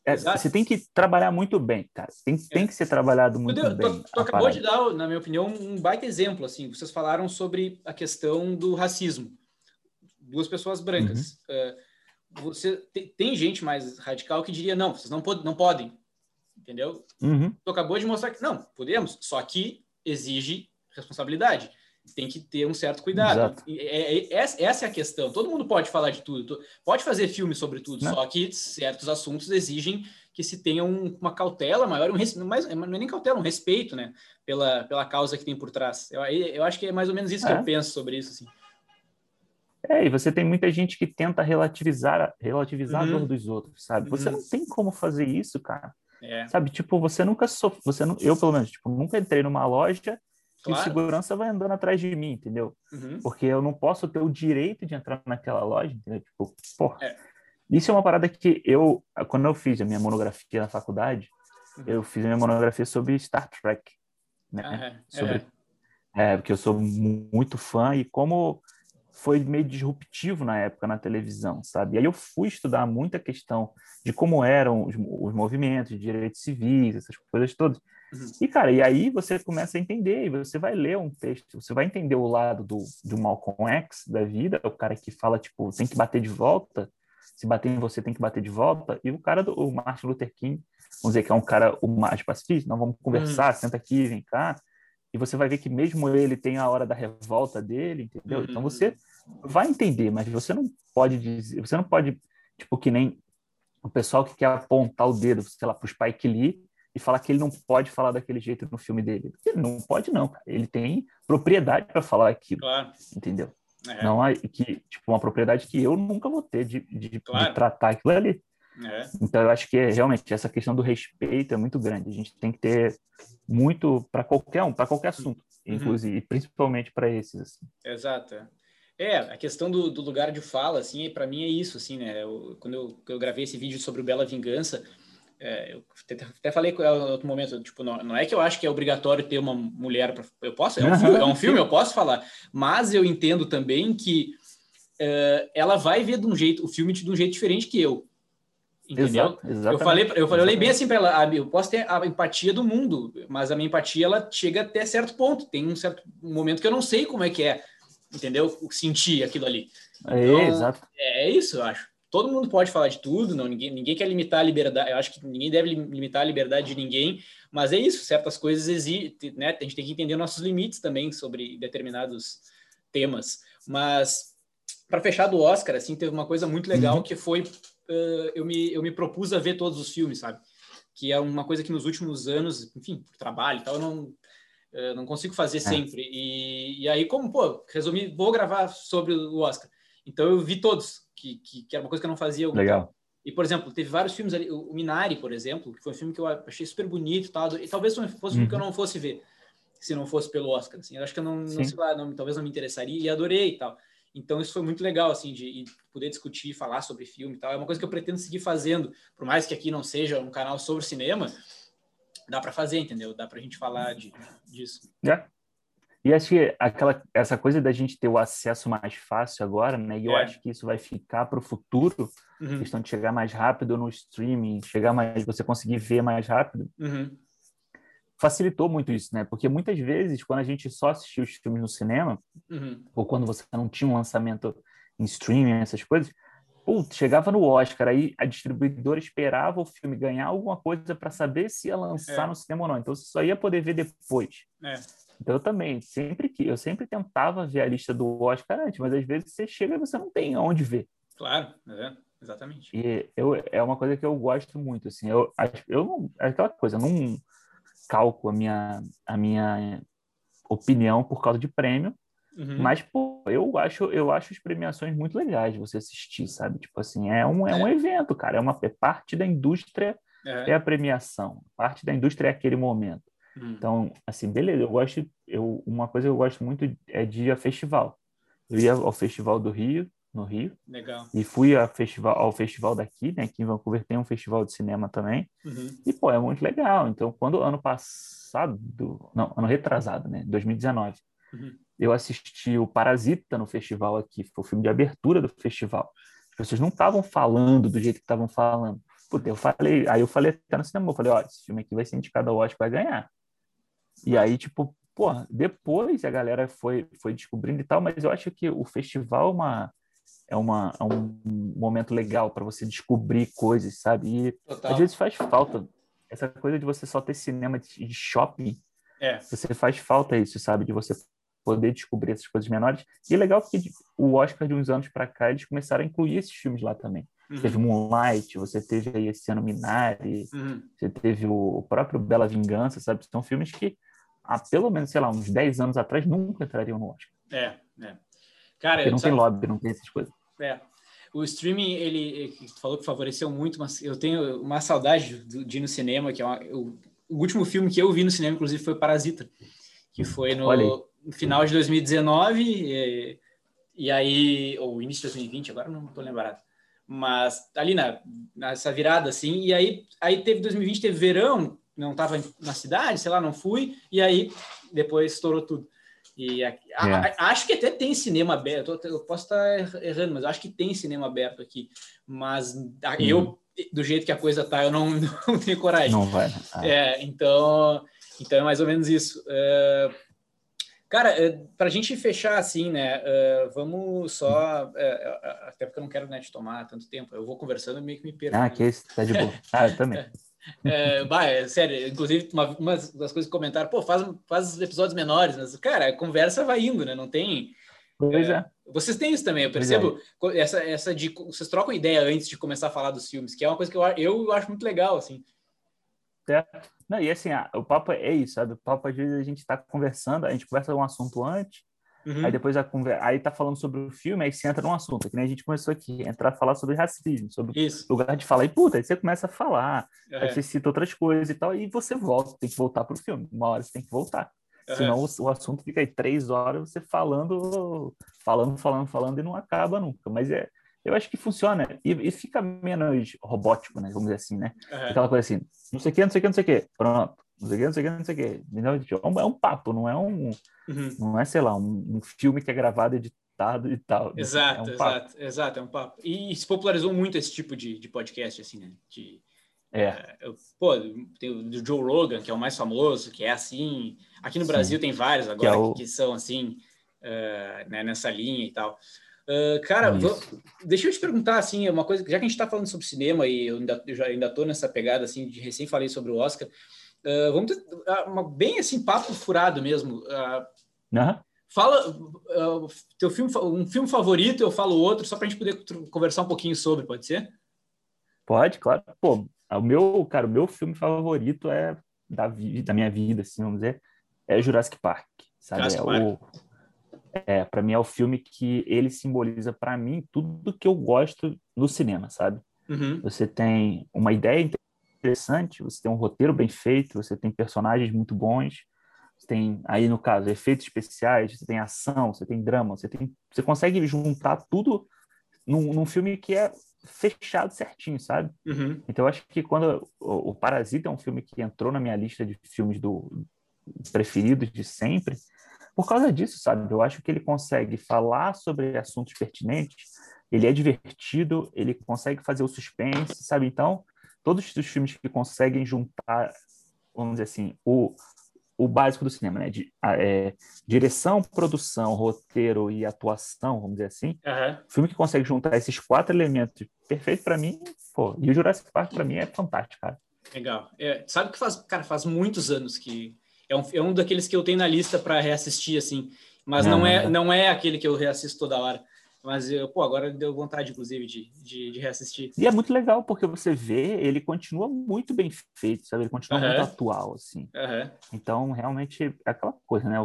é, você tem que trabalhar muito bem, cara. Tem, tem é. que ser trabalhado muito bem. Tu, tu acabou de dar, na minha opinião, um baita exemplo. Assim, vocês falaram sobre a questão do racismo. Duas pessoas brancas. Uhum. Uh, você tem, tem, gente mais radical que diria não, vocês não, pod não podem, entendeu? Uhum. Tu acabou de mostrar que não, podemos. Só que exige responsabilidade tem que ter um certo cuidado. É, é, essa é a questão. Todo mundo pode falar de tudo, pode fazer filme sobre tudo, Não. só que certos assuntos exigem que se tenha um, uma cautela maior, um mais, não é nem cautela, um respeito, né, pela, pela causa que tem por trás. Eu, eu acho que é mais ou menos isso é. que eu penso sobre isso. Assim. É, e você tem muita gente que tenta relativizar, relativizar uhum. a dor dos outros, sabe? Você uhum. não tem como fazer isso, cara. É. Sabe, tipo, você nunca sofreu, você não, eu pelo menos, tipo, nunca entrei numa loja Claro. E o segurança vai andando atrás de mim, entendeu? Uhum. Porque eu não posso ter o direito de entrar naquela loja, entendeu? Tipo, porra. É. Isso é uma parada que eu, quando eu fiz a minha monografia na faculdade, uhum. eu fiz a minha monografia sobre Star Trek, né? Ah, é. Sobre, é. é, porque eu sou muito fã e como foi meio disruptivo na época na televisão, sabe? E aí eu fui estudar muita questão de como eram os, os movimentos de direitos civis, essas coisas todas. E, cara, e aí você começa a entender, e você vai ler um texto, você vai entender o lado do, do Malcolm X da vida, o cara que fala, tipo, tem que bater de volta, se bater em você tem que bater de volta, e o cara do o Martin Luther King, vamos dizer que é um cara o mais pacifista, não, vamos conversar, uhum. senta aqui, vem cá, e você vai ver que mesmo ele tem a hora da revolta dele, entendeu? Uhum. Então você vai entender, mas você não pode dizer, você não pode, tipo, que nem o pessoal que quer apontar o dedo, sei lá, para o Spike Lee e falar que ele não pode falar daquele jeito no filme dele. Ele não pode, não, cara. Ele tem propriedade para falar aquilo. Claro. Entendeu? É. Não há que, tipo, uma propriedade que eu nunca vou ter de, de, claro. de tratar aquilo ali. É. Então, eu acho que é, realmente essa questão do respeito é muito grande. A gente tem que ter muito para qualquer um, para qualquer assunto, uhum. inclusive, principalmente para esses. Assim. Exato. É, a questão do, do lugar de fala, assim, para mim é isso, assim, né? Eu, quando eu, eu gravei esse vídeo sobre o Bela Vingança, é, eu até falei com ela em outro momento, tipo, não, não, é que eu acho que é obrigatório ter uma mulher para. Eu posso, é um, filme, é um filme, eu posso falar, mas eu entendo também que é, ela vai ver de um jeito, o filme de um jeito diferente que eu. Entendeu? Exato, eu falei, eu falei bem assim para ela, ah, eu posso ter a empatia do mundo, mas a minha empatia ela chega até certo ponto. Tem um certo momento que eu não sei como é que é, entendeu? Sentir aquilo ali. É, então, é, exato. É isso, eu acho todo mundo pode falar de tudo, não ninguém, ninguém quer limitar a liberdade. Eu acho que ninguém deve limitar a liberdade de ninguém, mas é isso, certas coisas exigem, né? A gente tem que entender nossos limites também sobre determinados temas. Mas para fechar do Oscar, assim, teve uma coisa muito legal uhum. que foi uh, eu, me, eu me propus a ver todos os filmes, sabe? Que é uma coisa que nos últimos anos, enfim, trabalho e tal, eu não, uh, não consigo fazer é. sempre. E, e aí, como, pô, resumi, vou gravar sobre o Oscar. Então eu vi todos, que, que, que era uma coisa que eu não fazia. Legal. E, por exemplo, teve vários filmes ali, o Minari, por exemplo, que foi um filme que eu achei super bonito e tal, e talvez fosse um filme que eu uhum. não fosse ver, se não fosse pelo Oscar, assim, eu acho que eu não, não sei lá, não, talvez não me interessaria, e adorei e tal. Então, isso foi muito legal, assim, de, de, poder discutir, falar sobre filme e tal. É uma coisa que eu pretendo seguir fazendo, por mais que aqui não seja um canal sobre cinema, dá para fazer, entendeu? Dá para a gente falar de, disso. É. E acho que aquela, essa coisa da gente ter o acesso mais fácil agora, né? E eu é. acho que isso vai ficar para o futuro, uhum. questão de chegar mais rápido no streaming, chegar mais, você conseguir ver mais rápido. Uhum facilitou muito isso, né? Porque muitas vezes, quando a gente só assistia os filmes no cinema, uhum. ou quando você não tinha um lançamento em streaming, essas coisas, putz, chegava no Oscar, aí a distribuidora esperava o filme ganhar alguma coisa para saber se ia lançar é. no cinema ou não. Então você só ia poder ver depois. É. Então eu também, sempre que eu sempre tentava ver a lista do Oscar antes, mas às vezes você chega e você não tem onde ver. Claro, é, exatamente. E eu, é uma coisa que eu gosto muito, assim, eu, eu não, é aquela coisa, não calco a minha, a minha opinião por causa de prêmio. Uhum. Mas, pô, eu acho, eu acho as premiações muito legais de você assistir, sabe? Tipo assim, é um, é, é. um evento, cara. É uma é parte da indústria, é. é. a premiação. Parte da indústria é aquele momento. Uhum. Então, assim, beleza, eu gosto. Eu, uma coisa que eu gosto muito é de ir a festival. Eu ia ao Festival do Rio, no Rio. Legal. E fui festival, ao festival daqui, né? Aqui em Vancouver tem um festival de cinema também. Uhum. E, pô, é muito legal. Então, quando ano passado, não, ano retrasado, né? 2019, uhum. eu assisti o Parasita no festival aqui. Foi o filme de abertura do festival. As pessoas não estavam falando do jeito que estavam falando. Puta, eu falei, aí eu falei até no cinema, eu falei, ó, esse filme aqui vai ser indicado ao Oscar, vai ganhar. E aí, tipo, pô, depois a galera foi, foi descobrindo e tal, mas eu acho que o festival é uma, é, uma, é um momento legal para você descobrir coisas, sabe? E Total. às vezes faz falta essa coisa de você só ter cinema de shopping. É. Você faz falta isso, sabe? De você poder descobrir essas coisas menores. E é legal porque o Oscar de uns anos para cá eles começaram a incluir esses filmes lá também. Uhum. Teve Moonlight, você teve aí esse ano Minari, uhum. você teve o próprio Bela Vingança, sabe? São filmes que há pelo menos, sei lá, uns 10 anos atrás nunca entrariam no Oscar. É, é. Cara, Porque não tem lobby, não tem essas coisas. É. O streaming, ele, falou que favoreceu muito, mas eu tenho uma saudade de ir no cinema, que é uma, o, o, último filme que eu vi no cinema, inclusive, foi Parasita, que foi no, no final de 2019, e, e, aí, ou início de 2020, agora não estou lembrado, mas ali na, nessa virada, assim, e aí, aí teve 2020, teve verão, não estava na cidade, sei lá, não fui, e aí depois estourou tudo. E a, a, é. a, acho que até tem cinema aberto. Eu, posso estar errando, mas acho que tem cinema aberto aqui. Mas hum. eu, do jeito que a coisa tá, eu não, não tenho coragem. Não vai. Ah. É, então, então é mais ou menos isso. Uh, cara, uh, para a gente fechar assim, né? Uh, vamos só. até porque eu não quero né, te tomar tanto tempo. Eu vou conversando e meio que me perco. Ah, que esse tá de boa. Ah, eu também. É, bah, é, sério, inclusive, uma, uma, das coisas que comentaram, pô, faz, faz episódios menores, mas, cara, a conversa vai indo, né? Não tem. Pois é. é. Vocês têm isso também, eu percebo é. essa, essa de. Vocês trocam ideia antes de começar a falar dos filmes, que é uma coisa que eu, eu acho muito legal, assim. É. Não, e assim, o papo é isso, sabe? O papo, às vezes, a gente está conversando, a gente conversa um assunto antes, Uhum. Aí depois a conversa, aí tá falando sobre o filme, aí você entra num assunto, que nem a gente começou aqui, entrar a falar sobre racismo, sobre Isso. lugar de falar, e puta, aí você começa a falar, uhum. aí você cita outras coisas e tal, e você volta, tem que voltar pro filme, uma hora você tem que voltar. Uhum. Senão o, o, assunto fica aí três horas você falando, falando, falando, falando e não acaba nunca. Mas é, eu acho que funciona e, e fica menos robótico, né? Vamos dizer assim, né? Aquela coisa assim, não sei o que, não sei o que, não sei o que, pronto não sei o que, não sei o que, não sei o que. É um, é um papo, não é um. Uhum. Não é, sei lá, um, um, filme que é gravado, editado e tal. Exato, é um exato, exato, é um papo. E se popularizou muito esse tipo de, de podcast, assim, né? De, é. Uh, pô, tem o Joe Rogan, que é o mais famoso, que é assim. Aqui no Sim. Brasil tem vários agora que, é o... que são assim, uh, né, nessa linha e tal. Uh, cara, vou, deixa eu te perguntar assim, uma coisa, já que a gente está falando sobre cinema e eu ainda, eu já ainda tô nessa pegada assim de recém falei sobre o Oscar, Uh, vamos ter, uh, uma, bem assim, papo furado mesmo. Uh, uhum. Fala uh, teu filme, um filme favorito, eu falo outro, só para a gente poder conversar um pouquinho sobre, pode ser? Pode, claro. Pô, o meu, cara, o meu filme favorito é da, da minha vida, assim, vamos dizer, é Jurassic Park, sabe? Jurassic é Park. o é, para mim é o filme que ele simboliza para mim tudo que eu gosto no cinema, sabe? Uhum. Você tem uma ideia interessante, você tem um roteiro bem feito, você tem personagens muito bons, você tem aí no caso efeitos especiais, você tem ação, você tem drama, você tem, você consegue juntar tudo num, num filme que é fechado certinho, sabe? Uhum. Então eu acho que quando o, o, Parasita é um filme que entrou na minha lista de filmes do preferidos de sempre, por causa disso, sabe? Eu acho que ele consegue falar sobre assuntos pertinentes, ele é divertido, ele consegue fazer o suspense, sabe? Então, todos os filmes que conseguem juntar, vamos dizer assim, o, o básico do cinema, né? De, é, direção, produção, roteiro e atuação, vamos dizer assim. Uhum. Filme que consegue juntar esses quatro elementos perfeito para mim, pô. E o Jurassic Park para mim é fantástico, cara. Legal. É, sabe que faz, cara, faz muitos anos que é um, é um daqueles que eu tenho na lista para reassistir, assim. Mas não, é, não é aquele que eu reassisto toda hora. Mas, pô, agora deu vontade, inclusive, de, de, de, reassistir. E é muito legal, porque você vê, ele continua muito bem feito, sabe? Ele continua uhum. muito atual, assim. Uhum. Então, realmente, é aquela coisa, né?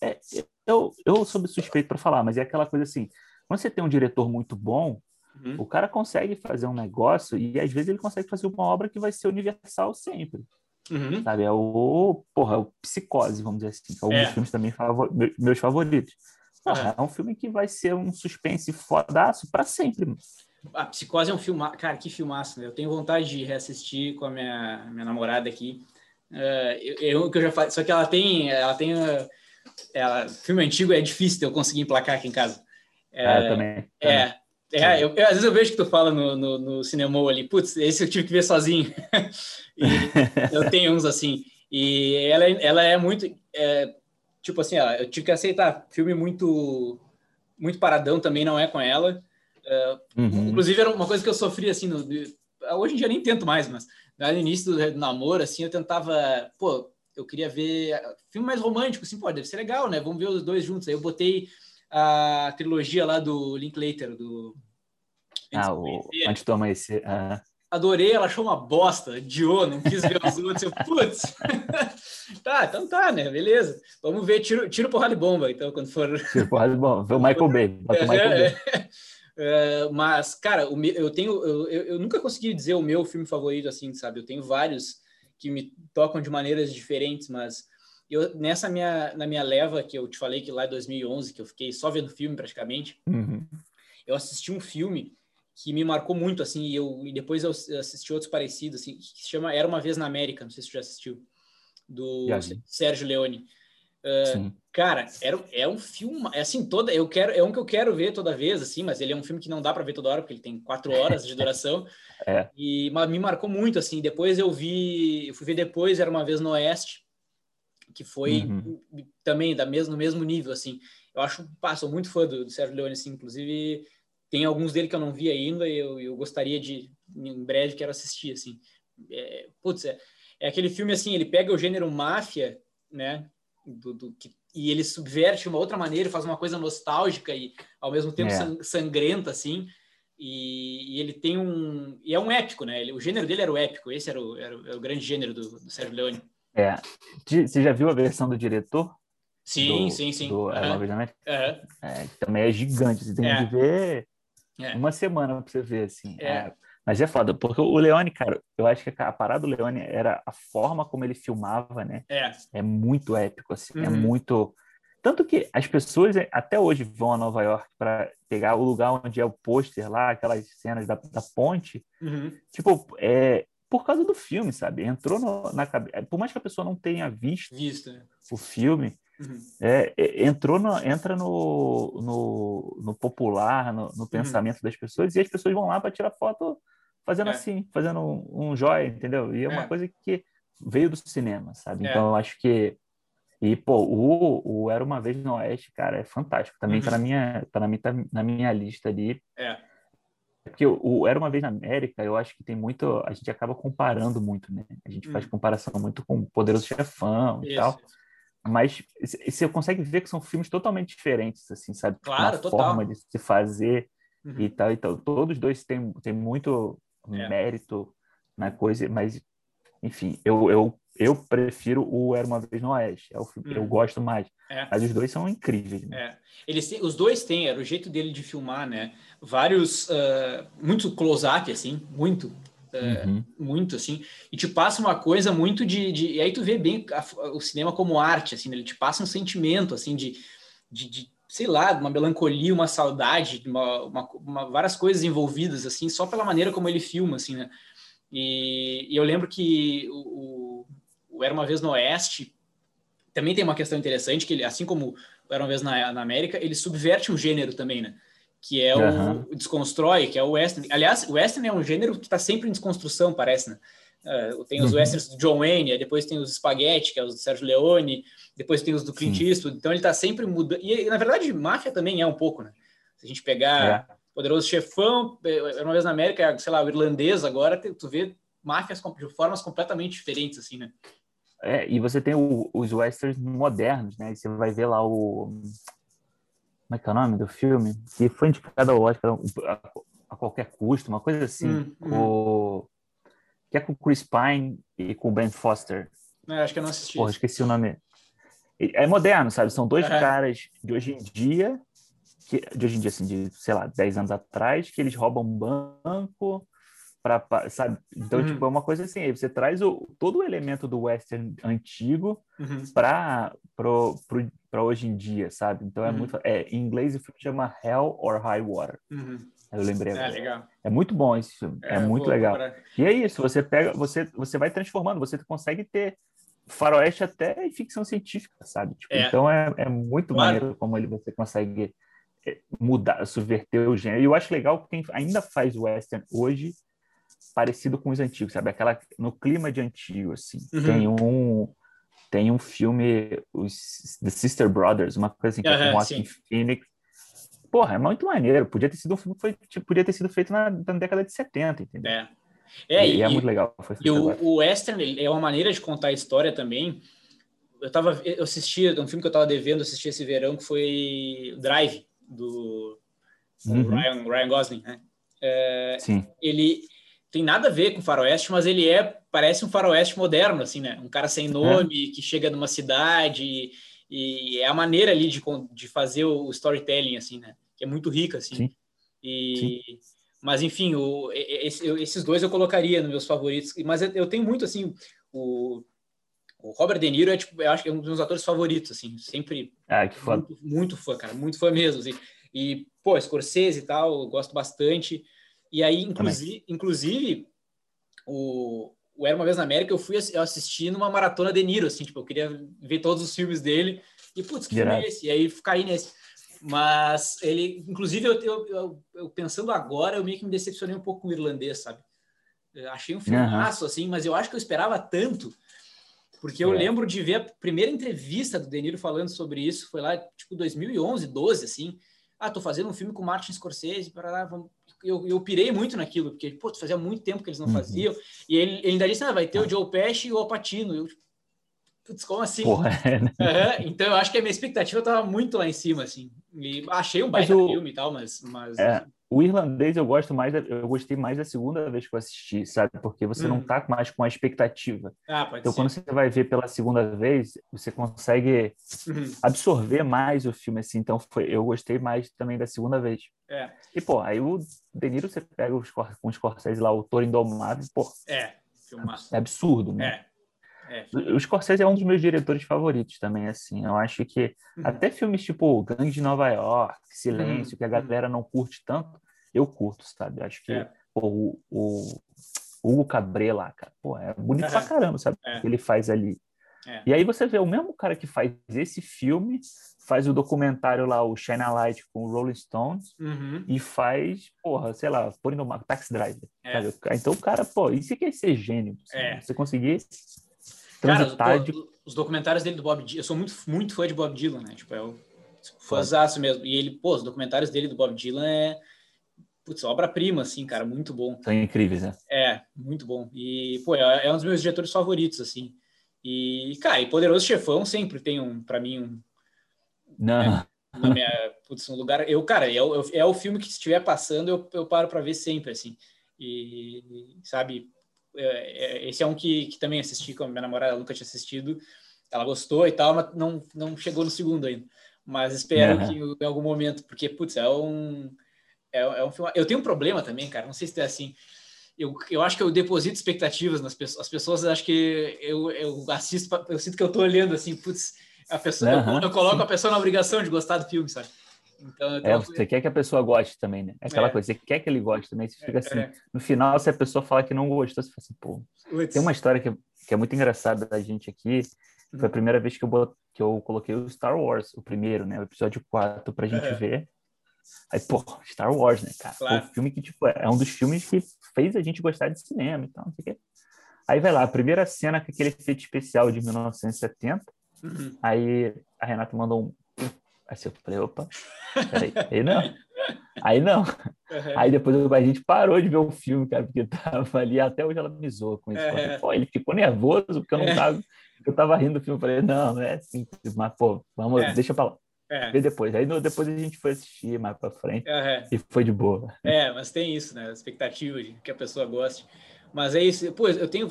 É, eu, eu sou suspeito para falar, mas é aquela coisa assim, quando você tem um diretor muito bom, uhum. o cara consegue fazer um negócio e, às vezes, ele consegue fazer uma obra que vai ser universal sempre. Uhum. Sabe? É o, porra, é o Psicose, vamos dizer assim, que é um é. dos filmes também favor, meus favoritos. Porra, é. é. um filme que vai ser um suspense fodaço para sempre. A Psicose é um filme, cara, que filmaço, né? Eu tenho vontade de reassistir com a minha, minha namorada aqui. Uh, eu, eu, que eu já falei, só que ela tem, ela tem, ela, filme antigo é difícil de eu conseguir emplacar aqui em casa. É, ah, também, também. É, é, eu, eu, às vezes eu vejo que tu fala no, no, no cinema ali, putz, esse eu tive que ver sozinho. eu tenho uns assim. E ela, ela é muito. É, tipo assim, ó, eu tive que aceitar. Filme muito muito paradão também não é com ela. Uh, uhum. Inclusive, era uma coisa que eu sofri assim. No, hoje em dia nem tento mais, mas no início do namoro, assim, eu tentava. Pô, eu queria ver filme mais romântico, assim, pô, deve ser legal, né? Vamos ver os dois juntos. Aí eu botei a trilogia lá do Linklater, do. Ah, o Antes do Amanhecer. Ah. Adorei, ela achou uma bosta, odiou, não quis ver os outros. Eu, putz, tá, então tá, né? Beleza. Vamos ver tiro, tiro porrada de bomba, então, quando for. Tiro porrada de bomba, vê o Michael Bay. Bota o Michael Bay. É, mas, cara, o, eu tenho. Eu, eu nunca consegui dizer o meu filme favorito, assim, sabe? Eu tenho vários que me tocam de maneiras diferentes, mas eu, nessa minha, na minha leva, que eu te falei que lá em 2011, que eu fiquei só vendo filme praticamente, uhum. eu assisti um filme que me marcou muito, assim, e, eu, e depois eu assisti outros parecidos, assim, que se chama Era Uma Vez na América, não sei se você já assistiu, do Sérgio Leone. Uh, cara, era, é um filme, é assim, toda, eu quero, é um que eu quero ver toda vez, assim, mas ele é um filme que não dá para ver toda hora, porque ele tem quatro horas de duração, é. e mas me marcou muito, assim, depois eu vi, eu fui ver depois, Era Uma Vez no Oeste, que foi uhum. também da mesmo, no mesmo nível, assim. Eu acho, pá, sou muito fã do, do Sérgio Leone, assim, inclusive tem alguns dele que eu não vi ainda e eu, eu gostaria de, em breve, quero assistir, assim. É, putz, é, é aquele filme, assim, ele pega o gênero máfia, né, do, do, que, e ele subverte de uma outra maneira, faz uma coisa nostálgica e, ao mesmo tempo, é. sangrenta, assim, e, e, ele tem um... E é um épico, né? Ele, o gênero dele era o épico, esse era o, era o, era o grande gênero do, do Sérgio Leone. É. Você já viu a versão do diretor? Sim, do, sim, sim. Do, uhum. Uhum. É, também é gigante. Você tem é. que ver é. uma semana pra você ver, assim. É. é. Mas é foda, porque o Leone, cara, eu acho que a parada do Leone era a forma como ele filmava, né? É. É muito épico, assim. É uhum. É muito. Tanto que as pessoas até hoje vão a Nova York para pegar o lugar onde é o pôster lá, aquelas cenas da, da ponte. Uhum. Tipo, é, por causa do filme, sabe? Entrou no, na cabeça. Por mais que a pessoa não tenha visto, visto né? o filme, uhum. é, entrou no, entra no, no, no popular, no, no uhum. pensamento das pessoas, e as pessoas vão lá para tirar foto fazendo é. assim, fazendo um, um jóia, entendeu? E é uma é. coisa que veio do cinema, sabe? É. Então eu acho que. E, pô, o, o Era Uma Vez no Oeste, cara, é fantástico. Também uhum. tá, na minha, tá, na minha, tá na minha lista ali. É. Porque o, o, Era Uma Vez na América, eu acho que tem muito. A gente acaba comparando muito, né? A gente faz comparação muito com o Poderoso Chefão e tal. Mas você consegue ver que são filmes totalmente diferentes, assim, sabe? Claro, Uma total. forma de se fazer Uhum. e tal. Então, todos dois têm, têm muito É. mérito na coisa, mas, enfim, eu, eu, eu prefiro o Era Uma Vez no Oeste. É o filme que eu Uhum. gosto mais. É. Mas os dois são incríveis. né? É. Eles têm- os dois têm, era o jeito dele de filmar, né? Vários, ah, muito close-up, assim, muito, é, Uhum. muito, assim, e te passa uma coisa muito de, de- e aí tu vê bem a- o cinema como arte, assim, né? ele te passa um sentimento, assim, de, de, de, sei lá, uma melancolia, uma saudade, uma, uma- uma- várias coisas envolvidas, assim, só pela maneira como ele filma, assim, né? E, e eu lembro que o, o- Era Uma Vez no Oeste também tem uma questão interessante, que ele, assim como Era Uma Vez na, na América, ele subverte um gênero também, né? Que é o, Aham. o desconstrói, que é o western. Aliás, o western é um gênero que está sempre em desconstrução, parece, né? Uh, tem os Uhum. westerns do John Wayne, depois tem os Spaghetti, que é os do Sérgio Leone, depois tem os do Clint Sim. Eastwood, então ele está sempre mudando. E, na verdade, máfia também é um pouco, né? Se a gente pegar É. Poderoso Chefão, Era Uma Vez na América, sei lá, o irlandês, agora tu- vê máfias de formas completamente diferentes, assim, né? É, e você tem o- os westerns modernos, né? Você vai ver lá o. Como é que é o nome do filme? Que foi indicado ao Oscar a, a qualquer custo, uma coisa assim. Hum, o- Que é com o Chris Pine e com o Ben Foster. É, acho que eu não assisti. Porra, esqueci o nome. É moderno, sabe? São dois Aham. caras de hoje em dia, que, de hoje em dia, assim, de, sei lá, 10 anos atrás, que eles roubam um banco, pra, pa- sabe? Então, Uhum. tipo, é uma coisa assim, aí você traz o, todo o elemento do western antigo Uhum. para para hoje em dia, sabe? Então é Uhum. muito é, em inglês o filme chama Hell or High Water. Uhum. Eu lembrei É. É muito bom esse filme, é, muito vou legal. procurar. E é isso, você pega, você você vai transformando, você consegue ter faroeste até em ficção científica, sabe? Tipo, É. Então é, é muito Claro. maneiro como ele você consegue é, mudar, subverter o gênero. E eu acho legal que quem ainda faz western hoje parecido com os antigos, sabe? Aquela no clima de antigo assim. Uhum. Tem um tem um filme os The Sister Brothers, uma coisa assim, que é com Joaquin. Phoenix. Porra, é muito maneiro. Podia ter sido um filme que foi, tipo, podia ter sido feito na, na década de 70, entendeu? É. É, e, e, é muito legal. E o, o western ele é uma maneira de contar a história também. Eu tava, eu assisti um filme que eu tava devendo assistir esse verão que foi Drive do do Uhum. Ryan, Ryan Gosling, né? É, Sim. ele tem nada a ver com faroeste, mas ele é parece um faroeste moderno, assim, né? Um cara É. sem nome que chega numa cidade e, e é a maneira ali de, de fazer o storytelling, assim, né? Que é muito rica, assim. Sim. E mas enfim, o, esse- esses dois eu colocaria nos meus favoritos. Mas eu, tenho muito assim o o Robert De Niro é tipo, eu acho que é um dos meus atores favoritos, assim, sempre Ah, que muito, muito fã, cara, muito fã mesmo. Assim. E, pô, Scorsese e tal, eu gosto bastante. E aí, inclusive, inclusive o, o Era Uma Vez na América, eu fui ass- eu assisti numa maratona De Niro, assim, tipo, eu queria ver todos os filmes dele. E, putz, que filme é esse? E aí, caí nesse. Mas ele, inclusive, eu, eu, eu- pensando agora, eu meio que me decepcionei um pouco com o irlandês, sabe? Eu achei um filmaço, assim, mas eu acho que eu esperava tanto, porque eu É. lembro de ver a primeira entrevista do De Niro falando sobre isso, foi lá, tipo, 2011, 12, assim. Ah, tô fazendo um filme com Martin Scorsese, para vamos... Eu, eu pirei muito naquilo, porque, pô, fazia muito tempo que eles não Uhum. faziam. E ele, ele ainda disse, ah, vai ter o Joe Pesci e o Alpatino. Eu, putz, como assim? Porra, é, né? Aham, Então eu acho que a minha expectativa estava muito lá em cima, assim. E achei um baita o- filme e tal, mas. mas É, o irlandês eu gosto mais, da- eu gostei mais da segunda vez que eu assisti, sabe? Porque você não Hum. tá mais com a expectativa. Ah, pode Então, ser. quando você vai ver pela segunda vez, você consegue Uhum. absorver mais o filme, assim. Então, foi, eu gostei mais também da segunda vez. É, E, pô, aí o De Niro, você pega os, com os Scorsese lá, o Toro Indomável, pô, é, filmaço. é absurdo, né? É. É. O Scorsese é um dos meus diretores favoritos também, assim. Eu acho que Uhum. até filmes tipo Gangue de Nova York, Silêncio, Uhum. que a galera não curte tanto, eu curto, sabe? Eu acho que É. pô, o, o Hugo Cabré lá, cara, pô, é bonito pra caramba, sabe? É. O que ele faz ali. É. E aí você vê o mesmo cara que faz esse filme, faz o documentário lá, o Shine a Light com o Rolling Stones, Uhum. e faz, porra, sei lá, põe no Taxi Driver. É. Então o cara, pô, isso que é ser gênio. sabe? É. Você conseguir Cara, de os documentários dele do Bob Dylan, eu sou muito, muito fã de Bob Dylan, né? Tipo, é o fãzaço mesmo. E ele, pô, os documentários dele do Bob Dylan é, putz, obra-prima, assim, cara, muito bom. São incríveis, né? É, muito bom. E, pô, é, é um dos meus diretores favoritos, assim. E, cara, e Poderoso Chefão sempre tem um, para mim, um. Não. É, na minha, putz, um lugar. Eu, cara, é o, é o filme que se estiver passando, eu, eu paro para ver sempre, assim. E, sabe, é, é, esse é um que, que também assisti com a minha namorada, ela nunca tinha assistido. Ela gostou e tal, mas não, não chegou no segundo ainda. Mas espero uhum. que em algum momento, porque, putz, é um. É, é um filme. Eu tenho um problema também, cara. Não sei se é assim eu, eu acho que eu deposito expectativas nas pessoas. As pessoas acho que eu, eu assisto, eu sinto que eu tô olhando assim, putz, a pessoa, uhum, eu, eu, coloco a pessoa na obrigação de gostar do filme, sabe? Então, é, você quer que a pessoa goste também, né? É aquela é. coisa, você quer que ele goste também, você fica assim. É. No final, se a pessoa falar que não gostou, você fala assim, pô. Tem uma história que, que é muito engraçada da gente aqui. Foi a uhum. primeira vez que eu, bot... que eu coloquei o Star Wars, o primeiro, né? O episódio 4, pra gente ver. Aí, pô, Star Wars, né, cara? Claro. O filme que, tipo, é um dos filmes que fez a gente gostar de cinema e tal, não sei o quê. Aí vai lá, a primeira cena com aquele efeito especial de 1970. Uhum. Aí a Renata mandou um. Aí eu falei, opa, peraí, aí não. Aí não. Uhum. Aí depois a gente parou de ver o filme, cara, porque tava ali, até hoje ela me zoou com isso. Uhum. Pô, ele ficou nervoso porque eu não tava. Eu tava rindo do filme, eu falei, não, não é simples, mas, pô, vamos, é. deixa pra lá. É. Ver depois. Aí no, depois a gente foi assistir mais pra frente é. e foi de boa. É, mas tem isso, né? A expectativa de que a pessoa goste. Mas é isso. Pô, eu tenho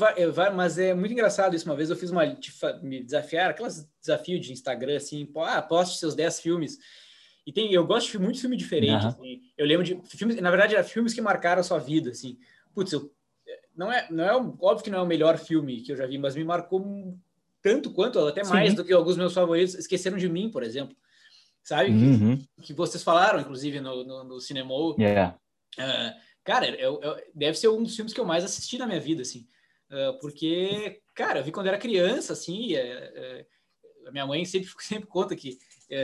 mas é muito engraçado isso. Uma vez eu fiz uma. Me desafiar, aquelas desafios de Instagram, assim, pô, ah, poste seus 10 filmes. E tem, eu gosto de muito filme diferente. Uhum. Assim. Eu lembro de filmes, na verdade, eram filmes que marcaram a sua vida, assim. Putz, eu, não é, não é óbvio que não é o melhor filme que eu já vi, mas me marcou tanto quanto, até mais Sim. do que alguns meus favoritos. Esqueceram de mim, por exemplo sabe? Uhum. Que, que, vocês falaram, inclusive, no, no, no cinema. Yeah. Uh, cara, eu, eu, deve ser um dos filmes que eu mais assisti na minha vida, assim. Uh, porque, cara, eu vi quando era criança, assim, a minha mãe sempre, sempre conta que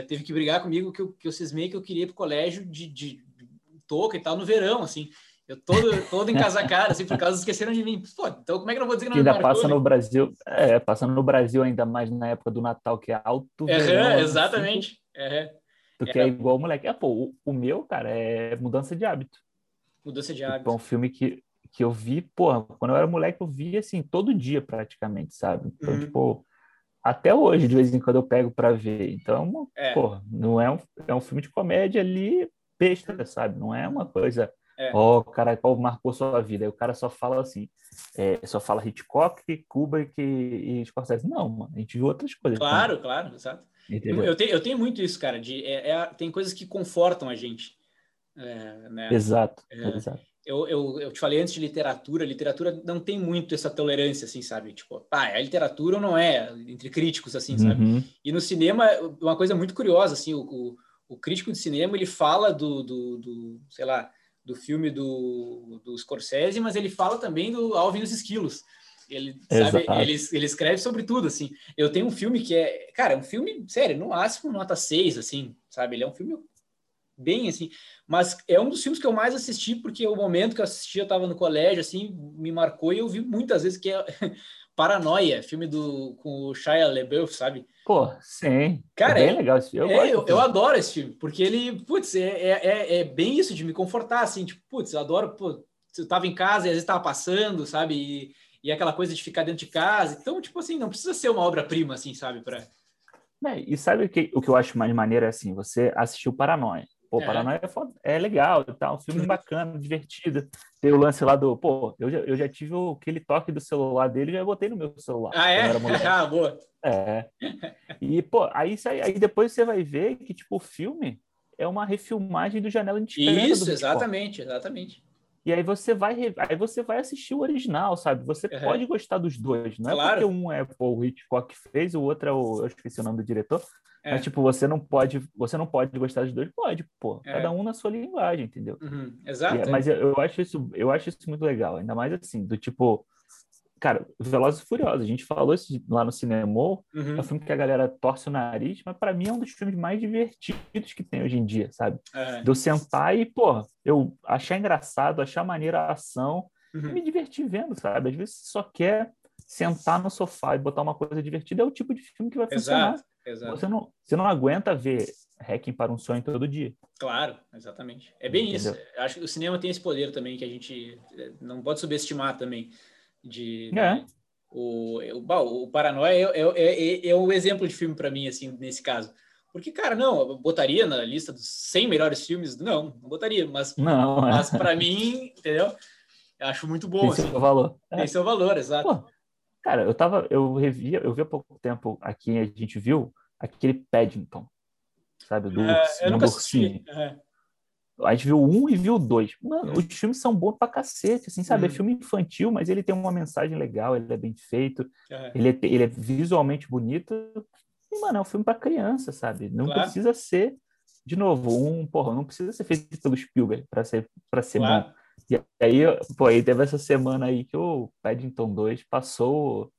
teve que brigar comigo que eu, que eu cismei que eu queria ir pro colégio de, de, de touca e tal no verão, assim. Eu todo, todo encasacado, assim, por causa esqueceram de mim. Pô, então como é que eu não vou dizer que não ainda passa no Brasil, é, passa no Brasil ainda mais na época do Natal, que é alto. É, verão, exatamente. É. Porque é, é igual o moleque. Ah, pô, o, o, meu, cara, é mudança de hábito. Mudança de tipo, hábito. é um filme que, que eu vi, porra, quando eu era moleque, eu via assim, todo dia praticamente, sabe? Então, uhum. tipo, até hoje, de vez em quando, eu pego para ver. Então, é. porra, não é um, é um filme de comédia ali besta, sabe? Não é uma coisa é. Ó, oh, cara, qual marcou sua vida? Aí o cara só fala assim, é, só fala Hitchcock, Kubrick e, Scorsese. Não, mano, a gente viu outras coisas. Claro, então. claro, exato. Eu tenho, eu tenho muito isso, cara, de, é, é, tem coisas que confortam a gente. É, né? Exato, é, exato. Eu, eu, eu te falei antes de literatura, literatura não tem muito essa tolerância, assim, sabe? Tipo, pá, é literatura ou não é, entre críticos, assim, sabe? Uhum. E no cinema, uma coisa muito curiosa, assim, o, o, o crítico de cinema, ele fala do, do, do sei lá, do filme do, do Scorsese, mas ele fala também do Alvin e os Esquilos. Ele, sabe, ele, ele escreve sobre tudo, assim. Eu tenho um filme que é, cara, é um filme, sério, no máximo nota 6, assim, sabe? Ele é um filme bem, assim, mas é um dos filmes que eu mais assisti, porque o momento que eu assisti, eu tava no colégio, assim, me marcou e eu vi muitas vezes que é Paranoia, filme do, com o Shia LaBeouf, sabe? Pô, sim. Cara, é bem é, legal esse filme. Eu, é, eu, eu, adoro esse filme, porque ele, putz, é, é, é, é, bem isso de me confortar, assim, tipo, putz, eu adoro, pô, eu tava em casa e às vezes tava passando, sabe? E, e aquela coisa de ficar dentro de casa. Então, tipo assim, não precisa ser uma obra-prima, assim, sabe? Pra... É, e sabe o que, o que eu acho mais maneiro é assim, você assistiu Paranoia. Pô, é. Paranoia é, foda, é legal e tal, um filme bacana, divertido. Tem o lance lá do, pô, eu já, eu já tive aquele toque do celular dele, já botei no meu celular. Ah, é? Ah, boa. É. E, pô, aí, aí depois você vai ver que, tipo, o filme é uma refilmagem do Janela Indiscreta. Isso, exatamente, exatamente. E aí você vai aí você vai assistir o original, sabe? Você uhum. pode gostar dos dois. Não é claro. porque um é pô, o Hitchcock fez, o outro é o eu esqueci o nome do diretor. É. Mas, tipo, você não pode, você não pode gostar dos dois, pode, pô. É. Cada um na sua linguagem, entendeu? Uhum. Exato. E, mas eu, eu, acho isso, eu acho isso muito legal, ainda mais assim, do tipo, cara, Velozes e Furiosos, a gente falou isso lá no cinema, uhum. é um filme que a galera torce o nariz, mas para mim é um dos filmes mais divertidos que tem hoje em dia, sabe? É. De eu sentar e, pô, eu achar engraçado, achar maneira a ação uhum. e me divertir vendo, sabe? Às vezes você só quer sentar no sofá e botar uma coisa divertida, é o tipo de filme que vai funcionar. Exato. Você não, você não aguenta ver Hacking para um sonho todo dia. Claro, exatamente. É bem Entendeu? isso. Acho que o cinema tem esse poder também que a gente eh, não pode subestimar também. De, é. O, o, o Paranoia é, é, é, é um exemplo de filme para mim, assim, nesse caso. Porque, cara, não, eu botaria na lista dos 100 melhores filmes? Não, não botaria, mas, não, é. mas para mim, entendeu? Eu acho muito bom. Tem assim. seu valor. Tem é. seu valor, exato. Pô, cara, eu tava, eu revi, eu vi há pouco tempo aqui, a gente viu aquele Paddington, sabe, do é, eu nunca assisti. É. A gente viu um e viu dois. Mano, os filmes são bons pra cacete, assim, sabe? É uhum. filme infantil, mas ele tem uma mensagem legal, ele é bem feito, ele, é, ele é visualmente bonito. E, mano, é um filme pra criança, sabe? Não claro. precisa ser, de novo, um, porra, não precisa ser feito pelo Spielberg pra ser, pra ser claro. bom. E aí, pô, aí teve essa semana aí que o Paddington 2 passou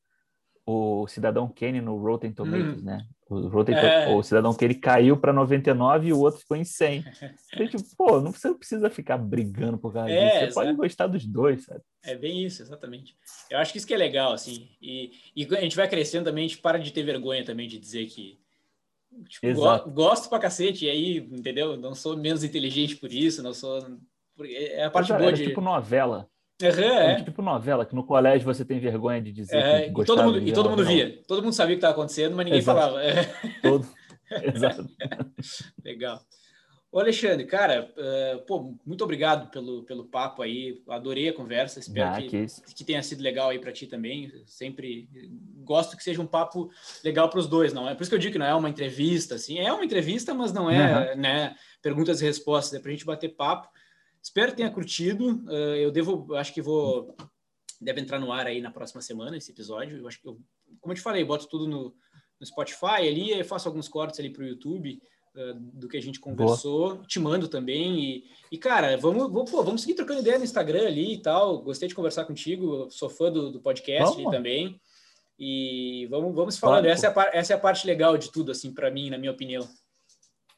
o Cidadão Kane no Rotten Tomatoes, hum. né? O, Rotten é. o Cidadão Kane caiu para 99 e o outro ficou em 100. Então, tipo, pô, não você precisa ficar brigando por causa é, disso. Você exato. pode gostar dos dois, sabe? É bem isso, exatamente. Eu acho que isso que é legal, assim. E, e a gente vai crescendo também, a gente para de ter vergonha também de dizer que tipo, go, gosto pra cacete, e aí, entendeu? Não sou menos inteligente por isso, não sou... É a parte boa de... tipo novela. Uhum, é. Tipo novela, que no colégio você tem vergonha de dizer é, que e todo mundo, E todo mundo via. Todo mundo sabia o que estava acontecendo, mas ninguém Exato. falava. É. Todo. Exato. Legal. Ô, Alexandre, cara, uh, pô, muito obrigado pelo, pelo papo aí. Adorei a conversa. Espero ah, que, que, que, tenha sido legal aí para ti também. Sempre gosto que seja um papo legal para os dois, não é? Por isso que eu digo que não é uma entrevista, assim. É uma entrevista, mas não é, uhum. né? Perguntas e respostas. É para a gente bater papo. Espero que tenha curtido. Uh, eu devo, acho que vou. Deve entrar no ar aí na próxima semana esse episódio. Eu acho que eu, como eu te falei, boto tudo no, no Spotify ali, eu faço alguns cortes ali para o YouTube uh, do que a gente conversou, Boa. te mando também. E, e cara, vamos, vamos, pô, vamos seguir trocando ideia no Instagram ali e tal. Gostei de conversar contigo, sou fã do, do podcast também. E vamos, vamos falando. Claro, essa, é a, essa é a parte legal de tudo, assim, para mim, na minha opinião.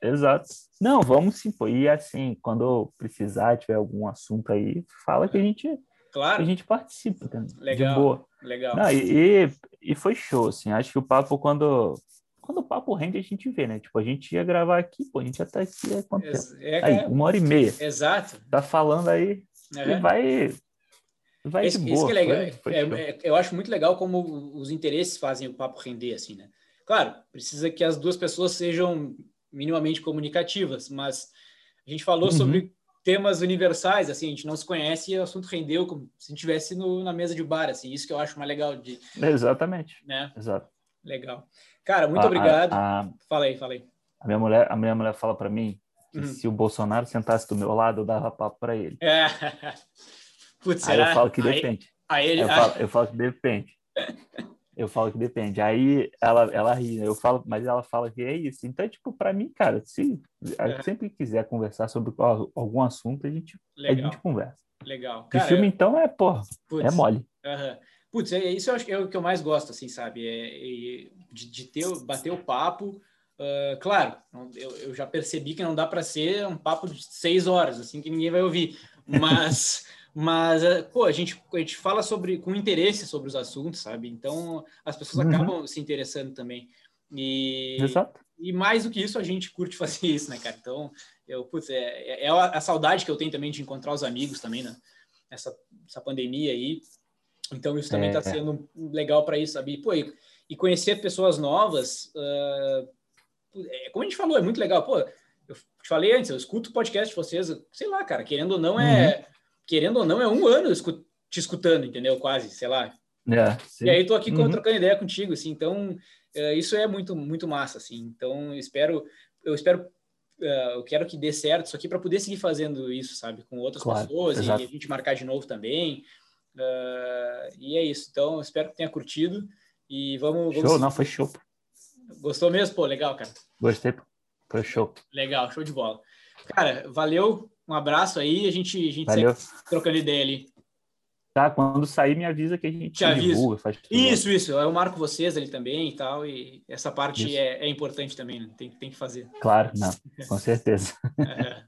Exato. Não, vamos sim, pô. E assim, quando precisar, tiver algum assunto aí, fala que a gente, claro. a gente participa também. Legal. De boa. Legal. Não, e, e foi show, assim. Acho que o papo, quando, quando o papo rende, a gente vê, né? Tipo, a gente ia gravar aqui, pô, a gente já tá aqui há quanto tempo? É, aí, uma hora e meia. Exato. Tá falando aí uhum. e vai. Vai esse, de boa. que é legal. Foi, foi é, é, eu acho muito legal como os interesses fazem o papo render, assim, né? Claro, precisa que as duas pessoas sejam minimamente comunicativas, mas a gente falou uhum. sobre temas universais, assim, a gente não se conhece e o assunto rendeu como se estivesse na mesa de bar, assim, isso que eu acho mais legal de... Exatamente. Né? Exato. Legal. Cara, muito a, obrigado. A, a, fala aí, fala aí. A minha mulher, a minha mulher fala para mim que uhum. se o Bolsonaro sentasse do meu lado, eu dava papo para ele. É. Putz, aí será? eu falo que depende. Aí, aí ele... eu, falo, eu falo que depende. Eu falo que depende. Aí ela, ela ri, né? eu falo, mas ela fala que é isso. Então, tipo, para mim, cara, se é. sempre quiser conversar sobre algum assunto, a gente, a gente conversa. Legal. Cara, de filme, eu... então, é, Puts, é mole. Uhum. Putz, é, isso eu acho que é o que eu mais gosto, assim, sabe? É, é de, de, ter, bater o papo. Uh, claro, eu, eu já percebi que não dá para ser um papo de seis horas, assim, que ninguém vai ouvir. Mas. Mas, eh, pô, a gente, a gente fala sobre, com interesse sobre os assuntos, sabe? Então, as pessoas uhum. acabam se interessando também. E, Exato. e mais do que isso, a gente curte fazer isso, né, cara? Então, eu, putz, é, é, é a, saudade que eu tenho também de encontrar os amigos também, né? Essa, essa pandemia aí. Então, isso também está é. sendo legal para isso, sabe? E, pô, e, e, conhecer pessoas novas, uh, como a gente falou, é muito legal. Pô, eu te falei antes, eu escuto o podcast de vocês, sei lá, cara, querendo ou não, é. Uhum querendo ou não, é um ano te escutando, entendeu? Quase, sei lá. É, e aí tô aqui uhum. trocando ideia contigo, assim, então é, isso é muito, muito massa, assim. Então eu espero, eu espero, uh, eu quero que dê certo isso aqui para poder seguir fazendo isso, sabe, com outras claro, pessoas exato. e a gente marcar de novo também. Uh, e é isso. Então espero que tenha curtido e vamos. Show, vamos... não foi show. Gostou mesmo? Pô, legal, cara. Gostei, foi show. Legal, show de bola. Cara, valeu. Um abraço aí, a gente, a gente Valeu. segue trocando ideia ali. Tá, quando sair, me avisa que a gente Te divulga, faz tudo. Isso, isso. Eu marco vocês ali também e tal. E essa parte é, é, importante também, né? Tem, tem que fazer. Claro, não, com certeza. É.